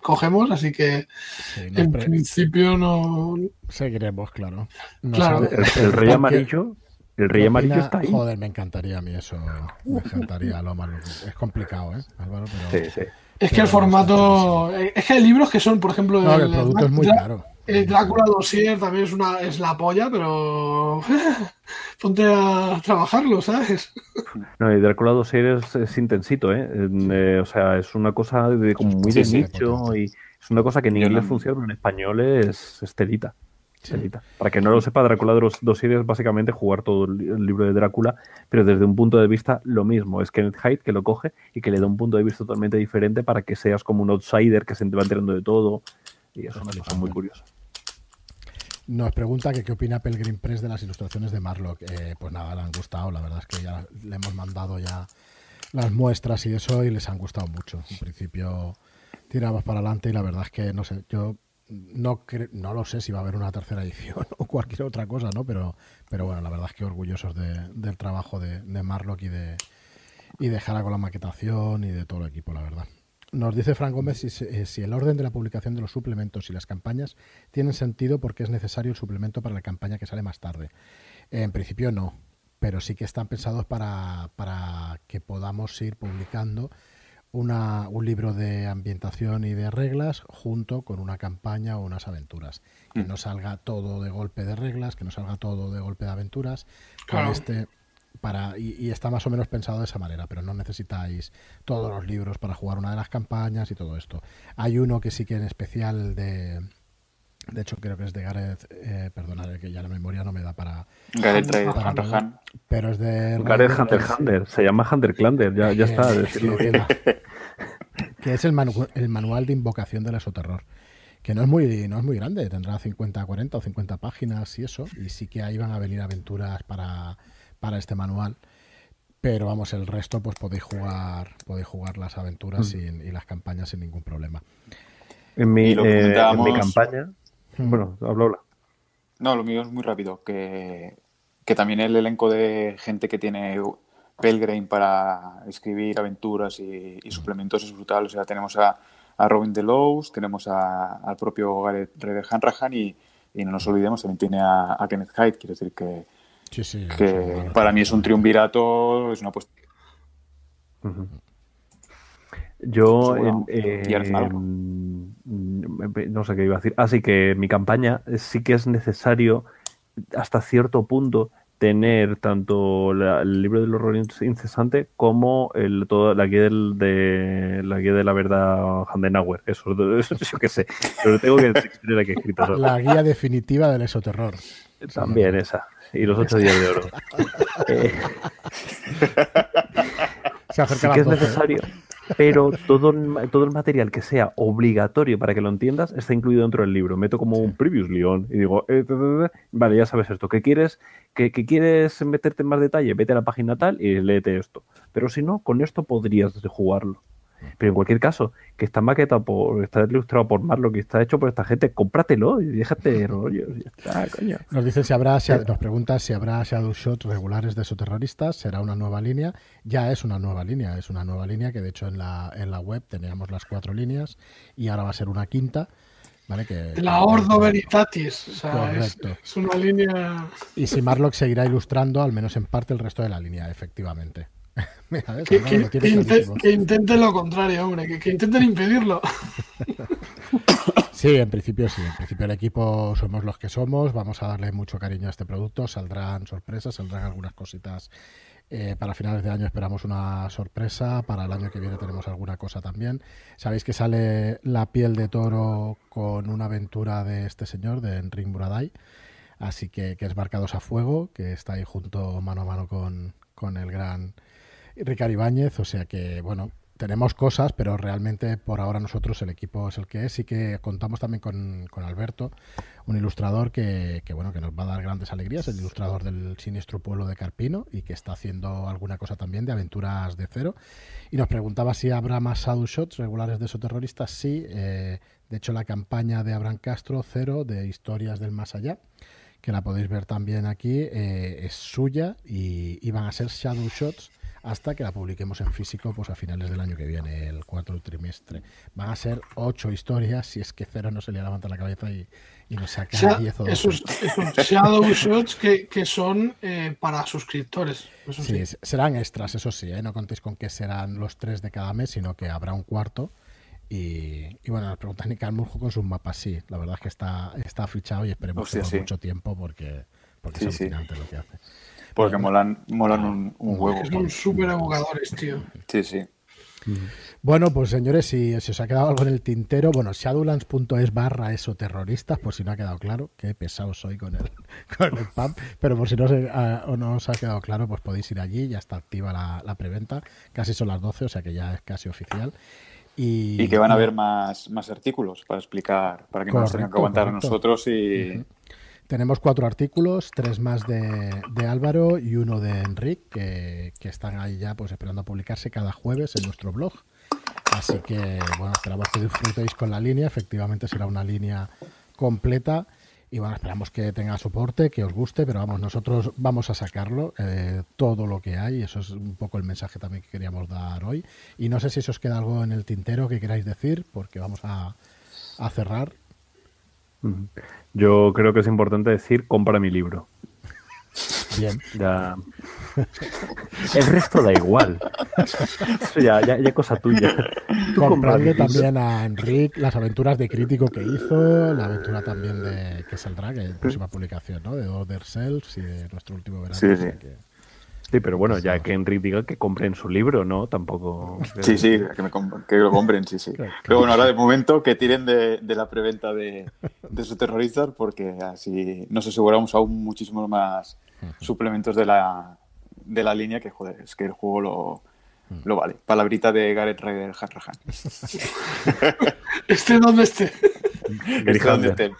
cogemos, así que en principio no... Seguiremos, claro. claro. El, rey (laughs) amarillo... El rey amarillo está ahí. Joder, me encantaría a mí eso. Me encantaría lo malo. Es complicado, ¿eh, Álvaro? Sí, sí. Es que el formato. Es que hay libros que son, por ejemplo. No, el, producto es muy caro. El Drácula Dossier también es una es la polla, pero (laughs) ponte a trabajarlo, ¿sabes? No, el Drácula Dossier es, intensito, ¿eh? ¿eh? O sea, es una cosa de, como muy de nicho y es una cosa que en inglés funciona, pero en español es, estelita. Para que no lo sepa, Drácula Dossier es básicamente jugar todo el libro de Drácula, pero desde un punto de vista lo mismo. Es Kenneth Hyde que lo coge y que le da un punto de vista totalmente diferente para que seas como un outsider que se va enterando de todo. Y eso es una cosa muy curiosa. Nos pregunta que qué opina Pelgrim Press de las ilustraciones de Marlock. Eh, pues nada, le han gustado. La verdad es que ya le hemos mandado ya las muestras y eso y les han gustado mucho. En principio tiramos para adelante y la verdad es que no sé, yo no no lo sé si va a haber una tercera edición (laughs) o cualquier otra cosa, ¿no? Pero, pero bueno, la verdad es que orgullosos del trabajo de, de Marlock y de, y de Jara con la maquetación y de todo el equipo, la verdad. Nos dice Frank Gómez eh, si, el orden de la publicación de los suplementos y las campañas tienen sentido porque es necesario el suplemento para la campaña que sale más tarde. En principio no, pero sí que están pensados para, para que podamos ir publicando una, un libro de ambientación y de reglas junto con una campaña o unas aventuras. Que mm. no salga todo de golpe de reglas, que no salga todo de golpe de aventuras. Con este para y, está más o menos pensado de esa manera, pero no necesitáis todos los libros para jugar una de las campañas y todo esto. Hay uno que sí que en especial de de hecho creo que es de Gareth, eh, perdonad que ya la memoria no me da para Gareth Hunter pero es de Gareth Hunter Hunter, se llama Hunter Clander, ya, ya está. (laughs) que es el, el manual de invocación del esoterror que no es muy no es muy grande, tendrá 50, 40 o 50 páginas y eso, y sí que ahí van a venir aventuras para para este manual. Pero vamos, el resto pues podéis jugar, podéis jugar las aventuras mm. y las campañas sin ningún problema. En mi, eh, mi campaña. Bueno, hablo, habla. No, lo mío es muy rápido, que, que también el elenco de gente que tiene Pelgrim para escribir aventuras y, suplementos es brutal. O sea, tenemos a, a Robin Delos, tenemos al propio Gareth Hanrahan y, y no nos olvidemos, también tiene a, a Kenneth Hyde, quiere decir que, que para mí es un triunvirato, es una apuesta. Yo eh, no sé qué iba a decir. Así que mi campaña sí que es necesario hasta cierto punto tener tanto el libro del horror incesante como el, todo, la guía del, de la guía de la verdad Handenauer. Eso, eso (laughs) yo qué sé. Pero tengo que escribir aquí escrito. La guía definitiva del esoterror. También esa y los ocho días de oro. (laughs) Eh, Se acerca sí que es necesario, pero todo el, todo el material que sea obligatorio para que lo entiendas está incluido dentro del libro. Meto como un previous león y digo, eh, vale, ya sabes esto. ¿Qué quieres, que, quieres meterte en más detalle? Vete a la página tal y léete esto. Pero si no, con esto podrías jugarlo. Pero en cualquier caso, que está maquetado por, está ilustrado por Marlo, que está hecho por esta gente, cómpratelo y déjate (laughs) rollos. Nos dice si habrá, nos pregunta si habrá shadow shots regulares de terroristas, será una nueva línea. Ya es una nueva línea, es una nueva línea que de hecho en la, en la web teníamos las cuatro líneas y ahora va a ser una quinta. ¿Vale? Que, la Ordo Veritatis. O sea, es, es, una línea. Y si Marlock seguirá ilustrando, al menos en parte, el resto de la línea, efectivamente. (laughs) que, intenten lo contrario, hombre, que, intenten impedirlo. Sí, en principio sí. En principio el equipo somos los que somos. Vamos a darle mucho cariño a este producto. Saldrán sorpresas, saldrán algunas cositas. Eh, para finales de año esperamos una sorpresa. Para el año que viene tenemos alguna cosa también. Sabéis que sale La piel de toro con una aventura de este señor, de Enric Muraday. Así que, que es Marcados a Fuego, que está ahí junto mano a mano con, con el gran Ricardo Ibáñez, o sea que, bueno, tenemos cosas, pero realmente por ahora nosotros el equipo es el que es y que contamos también con, Alberto, un ilustrador que, bueno que nos va a dar grandes alegrías, el ilustrador del siniestro pueblo de Carpino y que está haciendo alguna cosa también de aventuras de cero. Y nos preguntaba si habrá más shadow shots regulares de esos terroristas. Sí, eh, de hecho la campaña de Abraham Castro, cero, de historias del más allá que la podéis ver también aquí, eh, es suya y, y van a ser shadow shots hasta que la publiquemos en físico pues a finales del año que viene, el cuarto trimestre. Van a ser ocho historias, si es que cero no se le levanta la cabeza y, y nos saca O sea, 10 o 12. esos, esos Shadow Shots que, que son eh, para suscriptores. Eso sí. Sí, serán extras, eso sí, ¿eh? no contéis con que serán los tres de cada mes, sino que habrá un cuarto. Y, y bueno, nos preguntan Nick Murjo con sus mapas, sí, la verdad es que está, está fichado y esperemos Hostia, que por sí. mucho tiempo porque, porque Sí, es sí. alucinante lo que hace. Porque molan, molan un, un huevo. Son súper evocadores, tío. Sí, sí. Bueno, pues señores, si, si os ha quedado algo en el tintero, bueno, shadowlands.es barra eso terroristas, por si no ha quedado claro, qué pesado soy con el, (laughs) con el pub, pero por si no, se- ah, o no os ha quedado claro, pues podéis ir allí, ya está activa la, la preventa, casi son las 12, o sea que ya es casi oficial. Y, Y que van a haber más, más artículos para explicar, para que no nos tengan que Correcto, aguantar a nosotros y... Tenemos cuatro artículos, tres más de, Álvaro y uno de Enric, que, están ahí ya pues esperando a publicarse cada jueves en nuestro blog. Así que, bueno, esperamos que disfrutéis con la línea. Efectivamente será una línea completa. Y bueno, esperamos que tenga soporte, que os guste, pero vamos, nosotros vamos a sacarlo, eh, todo lo que hay. Eso es un poco el mensaje también que queríamos dar hoy. Y no sé si os queda algo en el tintero que queráis decir, porque vamos a cerrar. Yo creo que es importante decir, compra mi libro. Bien. Ya... El resto da igual. Eso ya, ya, ya cosa tuya. Tú Comprarle también a Enric las aventuras de crítico que hizo, la aventura también de que saldrá, que es próxima publicación, ¿no? De Other Selves y de nuestro último verano. Sí, o sí. sea que- Sí, pero bueno, ya que Enrique diga que compren su libro, ¿no? Tampoco. Sí, sí, que, me comp- que lo compren, sí, sí. Claro, Pero bueno, ahora de momento que tiren de, de la preventa de, de su terroristas porque así nos aseguramos aún muchísimos más suplementos de la, de la línea que, joder, es que el juego lo, lo vale. Palabrita de Gareth Ryder Hanrahan. (laughs) Este donde esté. Este donde esté.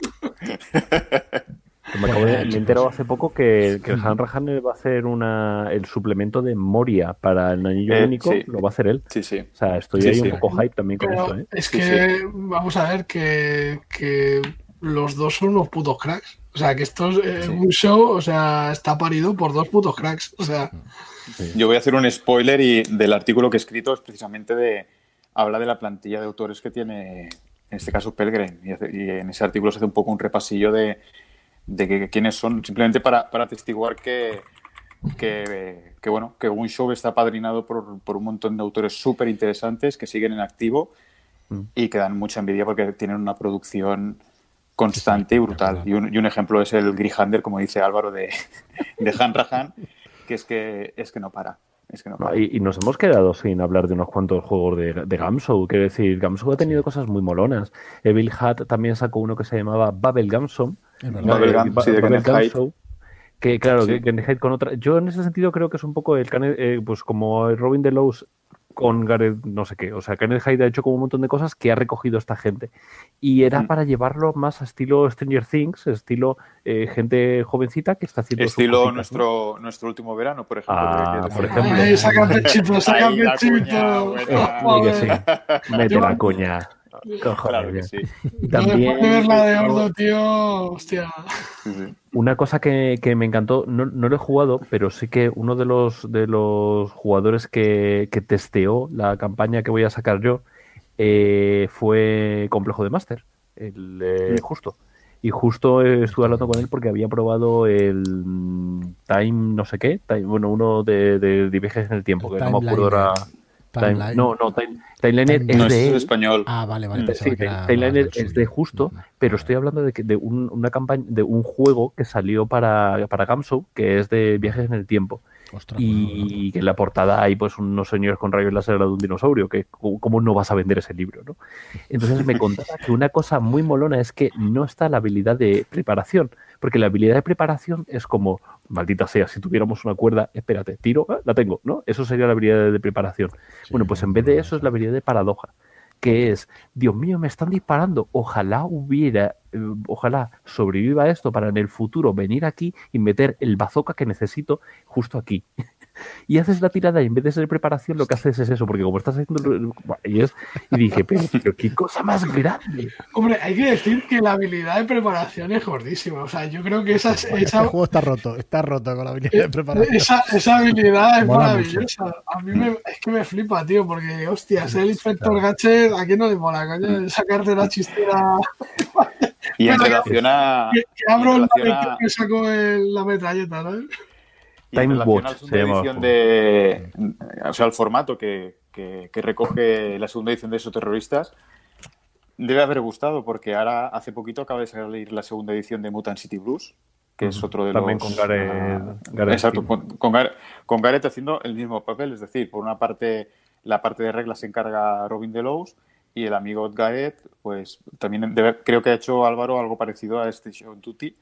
Me, acabo de- me he enterado hace poco que, que el Hanrahan va a hacer una, el suplemento de Moria para el anillo Eh, único, sí. lo va a hacer él. Sí, sí. O sea, estoy Sí, ahí sí. un poco hype también con Pero esto, ¿eh? es Sí, que vamos a ver que, que los dos son unos putos cracks. O sea, que esto es eh, Sí. un show, o sea, está parido por dos putos cracks. O sea, Yo voy a hacer un spoiler y del artículo que he escrito es precisamente de habla de la plantilla de autores que tiene, en este caso Pelgrim, y, hace- y en ese artículo se hace un poco un repasillo de, de que, quiénes son, simplemente para, para atestiguar que, que, que, bueno, que un show está padrinado por, por un montón de autores súper interesantes que siguen en activo Mm. y que dan mucha envidia porque tienen una producción constante y brutal. Y un, y un ejemplo es el Grihander, como dice Álvaro, de, (laughs) de Han Rahan, que es que, es que no para. Es que no No, para. y, y nos hemos quedado sin hablar de unos cuantos juegos de, de Gamshow. Quiero decir, Gamshow ha tenido cosas muy molonas. Evil Hat también sacó uno que se llamaba Babel Gamshow. Es verdad. Babel Eh, sí, de Kenneth Hyde. Que claro, Sí. que Kenneth Hyde con otra. Yo en ese sentido creo que es un poco el eh, pues como el Robin Delos con Gareth, no sé qué. O sea, Kenneth Hyde ha hecho como un montón de cosas que ha recogido esta gente. Y era Mm. para llevarlo más a estilo Stranger Things, estilo eh, gente jovencita que está haciendo. Estilo cositas, ¿no? nuestro, nuestro último verano, por ejemplo. Ah, que- por ejemplo. Ay, saca pechito, pechito. Eh, sí. Mete la coña. Cojones, Claro que ya. sí. Y Yo también la de Ordo, tío, hostia. Una cosa que, que me encantó, no, no lo he jugado, pero sí que uno de los de los jugadores que, que testeó la campaña que voy a sacar yo eh, fue Complejo de Master, el eh, justo. Y justo eh, estuve hablando con él porque había probado el Time no sé qué, Time- bueno, uno de, de, de viajes en el tiempo, El que no me acuerdo ahora. Timeliner. Time- no, no, Time, Timeliner Time- es No, de es él. español. Ah, vale, vale. Mm, Sí, del es de justo, pero estoy hablando de, que- de un- una campaña, de un juego que salió para, para Gamshow, que es de viajes en el tiempo. Ostras, Y que en la portada hay pues unos señores con rayos láser de un dinosaurio, que cómo no vas a vender ese libro, ¿no? Entonces me contaba que una cosa muy molona es que no está la habilidad de preparación, porque la habilidad de preparación es como, maldita sea, si tuviéramos una cuerda, espérate, tiro, ah, la tengo, ¿no? Eso sería la habilidad de, preparación. Sí, bueno, pues en vez de eso es la habilidad de paradoja, que es, Dios mío, me están disparando, ojalá hubiera, eh, ojalá sobreviva esto para en el futuro venir aquí y meter el bazooka que necesito justo aquí. Y haces la tirada y en vez de ser preparación lo que haces es eso, porque como estás haciendo... Y, es, y dije, pero, pero, qué cosa más grande. Hombre, hay que decir que la habilidad de preparación es gordísima. O sea, yo creo que esa... esa... Este juego está roto, está roto con la habilidad de preparación. Esa, esa habilidad es Mola maravillosa. Mucho. A mí me, es que me flipa, tío, porque, hostia, ser el inspector claro. Gadget, ¿a quién no le mola, coño? Sacarte la chistera... Y en relación a. Que, que abro el a... que saco el, la metralleta, ¿no? Y en relación a la segunda edición de. O sea, el formato que, que, que, recoge la segunda edición de esos terroristas. Debe haber gustado porque ahora hace poquito acaba de salir la segunda edición de Mutant City Blues, que es otro de También los. con Gareth. Gareth exacto, con, con, Gareth, con Gareth haciendo el mismo papel, es decir, por una parte, la parte de reglas se encarga Robin Delos y el amigo Gareth, pues también debe, creo que ha hecho Álvaro algo parecido a este show Tutti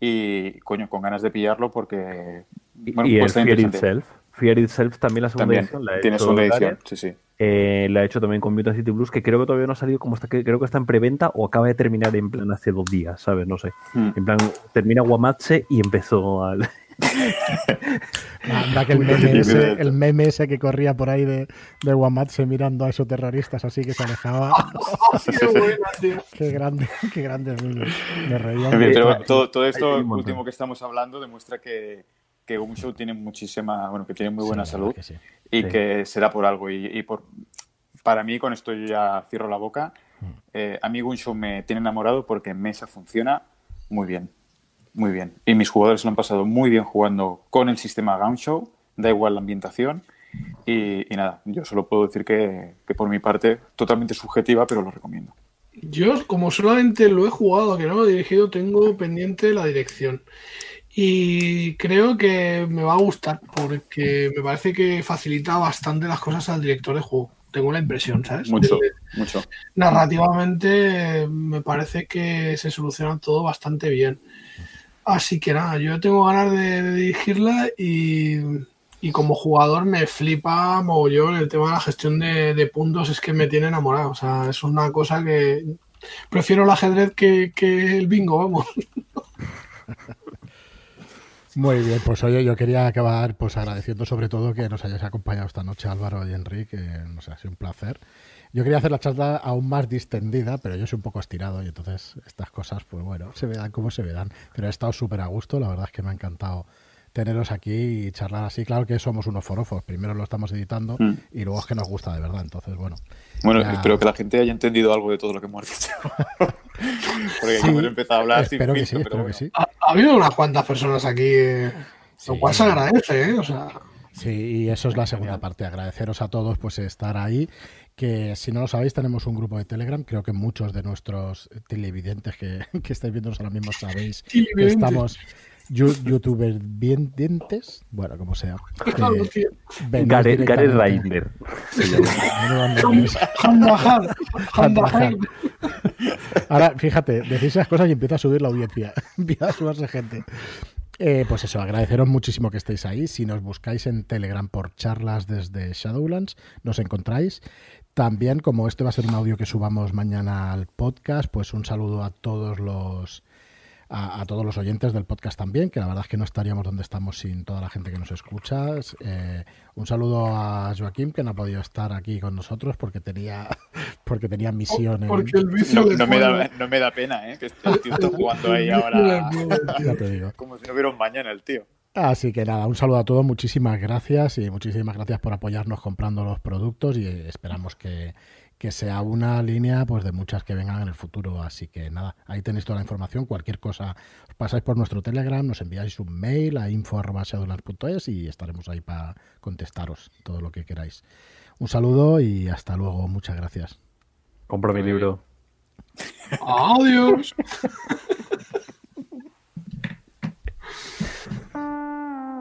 y coño, con ganas de pillarlo porque bueno, y pues el Fear Itself. Fear Itself también la segunda también, edición. La tiene segunda edición, sí, sí. Eh, la ha hecho también con Mutant City Blues, que creo que todavía no ha salido como está, que creo que está en preventa o acaba de terminar en plan hace dos días, ¿sabes? No sé. Hmm. En plan, termina Guamatse y empezó al. (laughs) Anda que el (laughs) meme, ese, el meme ese que corría por ahí de, de Guamatse mirando a esos terroristas así que se alejaba. (laughs) qué, buena, tío. qué grande, qué grande meme. Me reía. En fin, pero bueno, todo, todo esto último que estamos hablando demuestra que, que un show tiene muchísima, bueno, que tiene muy buena Sí, salud que sí. y Sí. que será por algo. Y, y por, para mí, con esto yo ya cierro la boca, Mm. eh, a mí Gunshow me tiene enamorado porque en mesa funciona muy bien. Muy bien. Y mis jugadores lo han pasado muy bien jugando con el sistema Gunshow, da igual la ambientación. Y, y nada, yo solo puedo decir que, que por mi parte, totalmente subjetiva, pero lo recomiendo. Yo, como solamente lo he jugado, que no lo he dirigido, tengo pendiente la dirección. Y creo que me va a gustar porque me parece que facilita bastante las cosas al director de juego. Tengo la impresión, ¿sabes? Mucho, De- mucho. narrativamente eh, me parece que se soluciona todo bastante bien. Así que nada, yo tengo ganas de, de dirigirla y, y como jugador me flipa mogollón el tema de la gestión de, de puntos, es que me tiene enamorado. O sea, es una cosa que prefiero el ajedrez que, que el bingo, vamos. (laughs) Muy bien, pues oye, yo quería acabar pues agradeciendo sobre todo que nos hayáis acompañado esta noche Álvaro y Enrique, que nos ha sido un placer. Yo quería hacer la charla aún más distendida, pero yo soy un poco estirado y entonces estas cosas, pues bueno, se verán como se verán. Pero he estado súper a gusto, la verdad es que me ha encantado teneros aquí y charlar así. Claro que somos unos forofos, primero lo estamos editando Mm. y luego es que nos gusta de verdad, entonces bueno. Bueno, Ya. espero que la gente haya entendido algo de todo lo que hemos dicho. (laughs) Porque Sí, hemos empezado a hablar sin espero que sí, espero que sí. Ha, ha habido unas cuantas personas aquí, eh, lo cual se agradece, ¿eh? O sea, Sí, y eso es la segunda parte. Agradeceros a todos pues estar ahí. Que si no lo sabéis, tenemos un grupo de Telegram. Creo que muchos de nuestros televidentes que, (laughs) que estáis viéndonos ahora mismo sabéis que estamos youtubers bien dientes. Bueno, como sea. venís Gareth, Handahar. Ahora, fíjate, decís esas cosas y empieza a subir la audiencia. (laughs) empieza a subirse gente. Eh, pues eso, agradeceros muchísimo que estéis ahí. Si nos buscáis en Telegram por charlas desde Shadowlands, nos encontráis. También, como este va a ser un audio que subamos mañana al podcast, pues un saludo a todos los a, a todos los oyentes del podcast también, que la verdad es que no estaríamos donde estamos sin toda la gente que nos escucha. Eh, un saludo a Joaquín, que no ha podido estar aquí con nosotros porque tenía (laughs) porque tenía misión en- Porque el vicio No, no me da, no me da pena, ¿eh? Que el tío está (laughs) jugando ahí ahora ya te digo. como si no hubiera un mañana el tío. Así que nada, un saludo a todos, muchísimas gracias y muchísimas gracias por apoyarnos comprando los productos y esperamos que, que sea una línea pues de muchas que vengan en el futuro. Así que nada, ahí tenéis toda la información, cualquier cosa os pasáis por nuestro Telegram, nos enviáis un mail a info.shadowlands.es y estaremos ahí para contestaros todo lo que queráis. Un saludo y hasta luego, muchas gracias. Compro mi libro. Adiós. (laughs)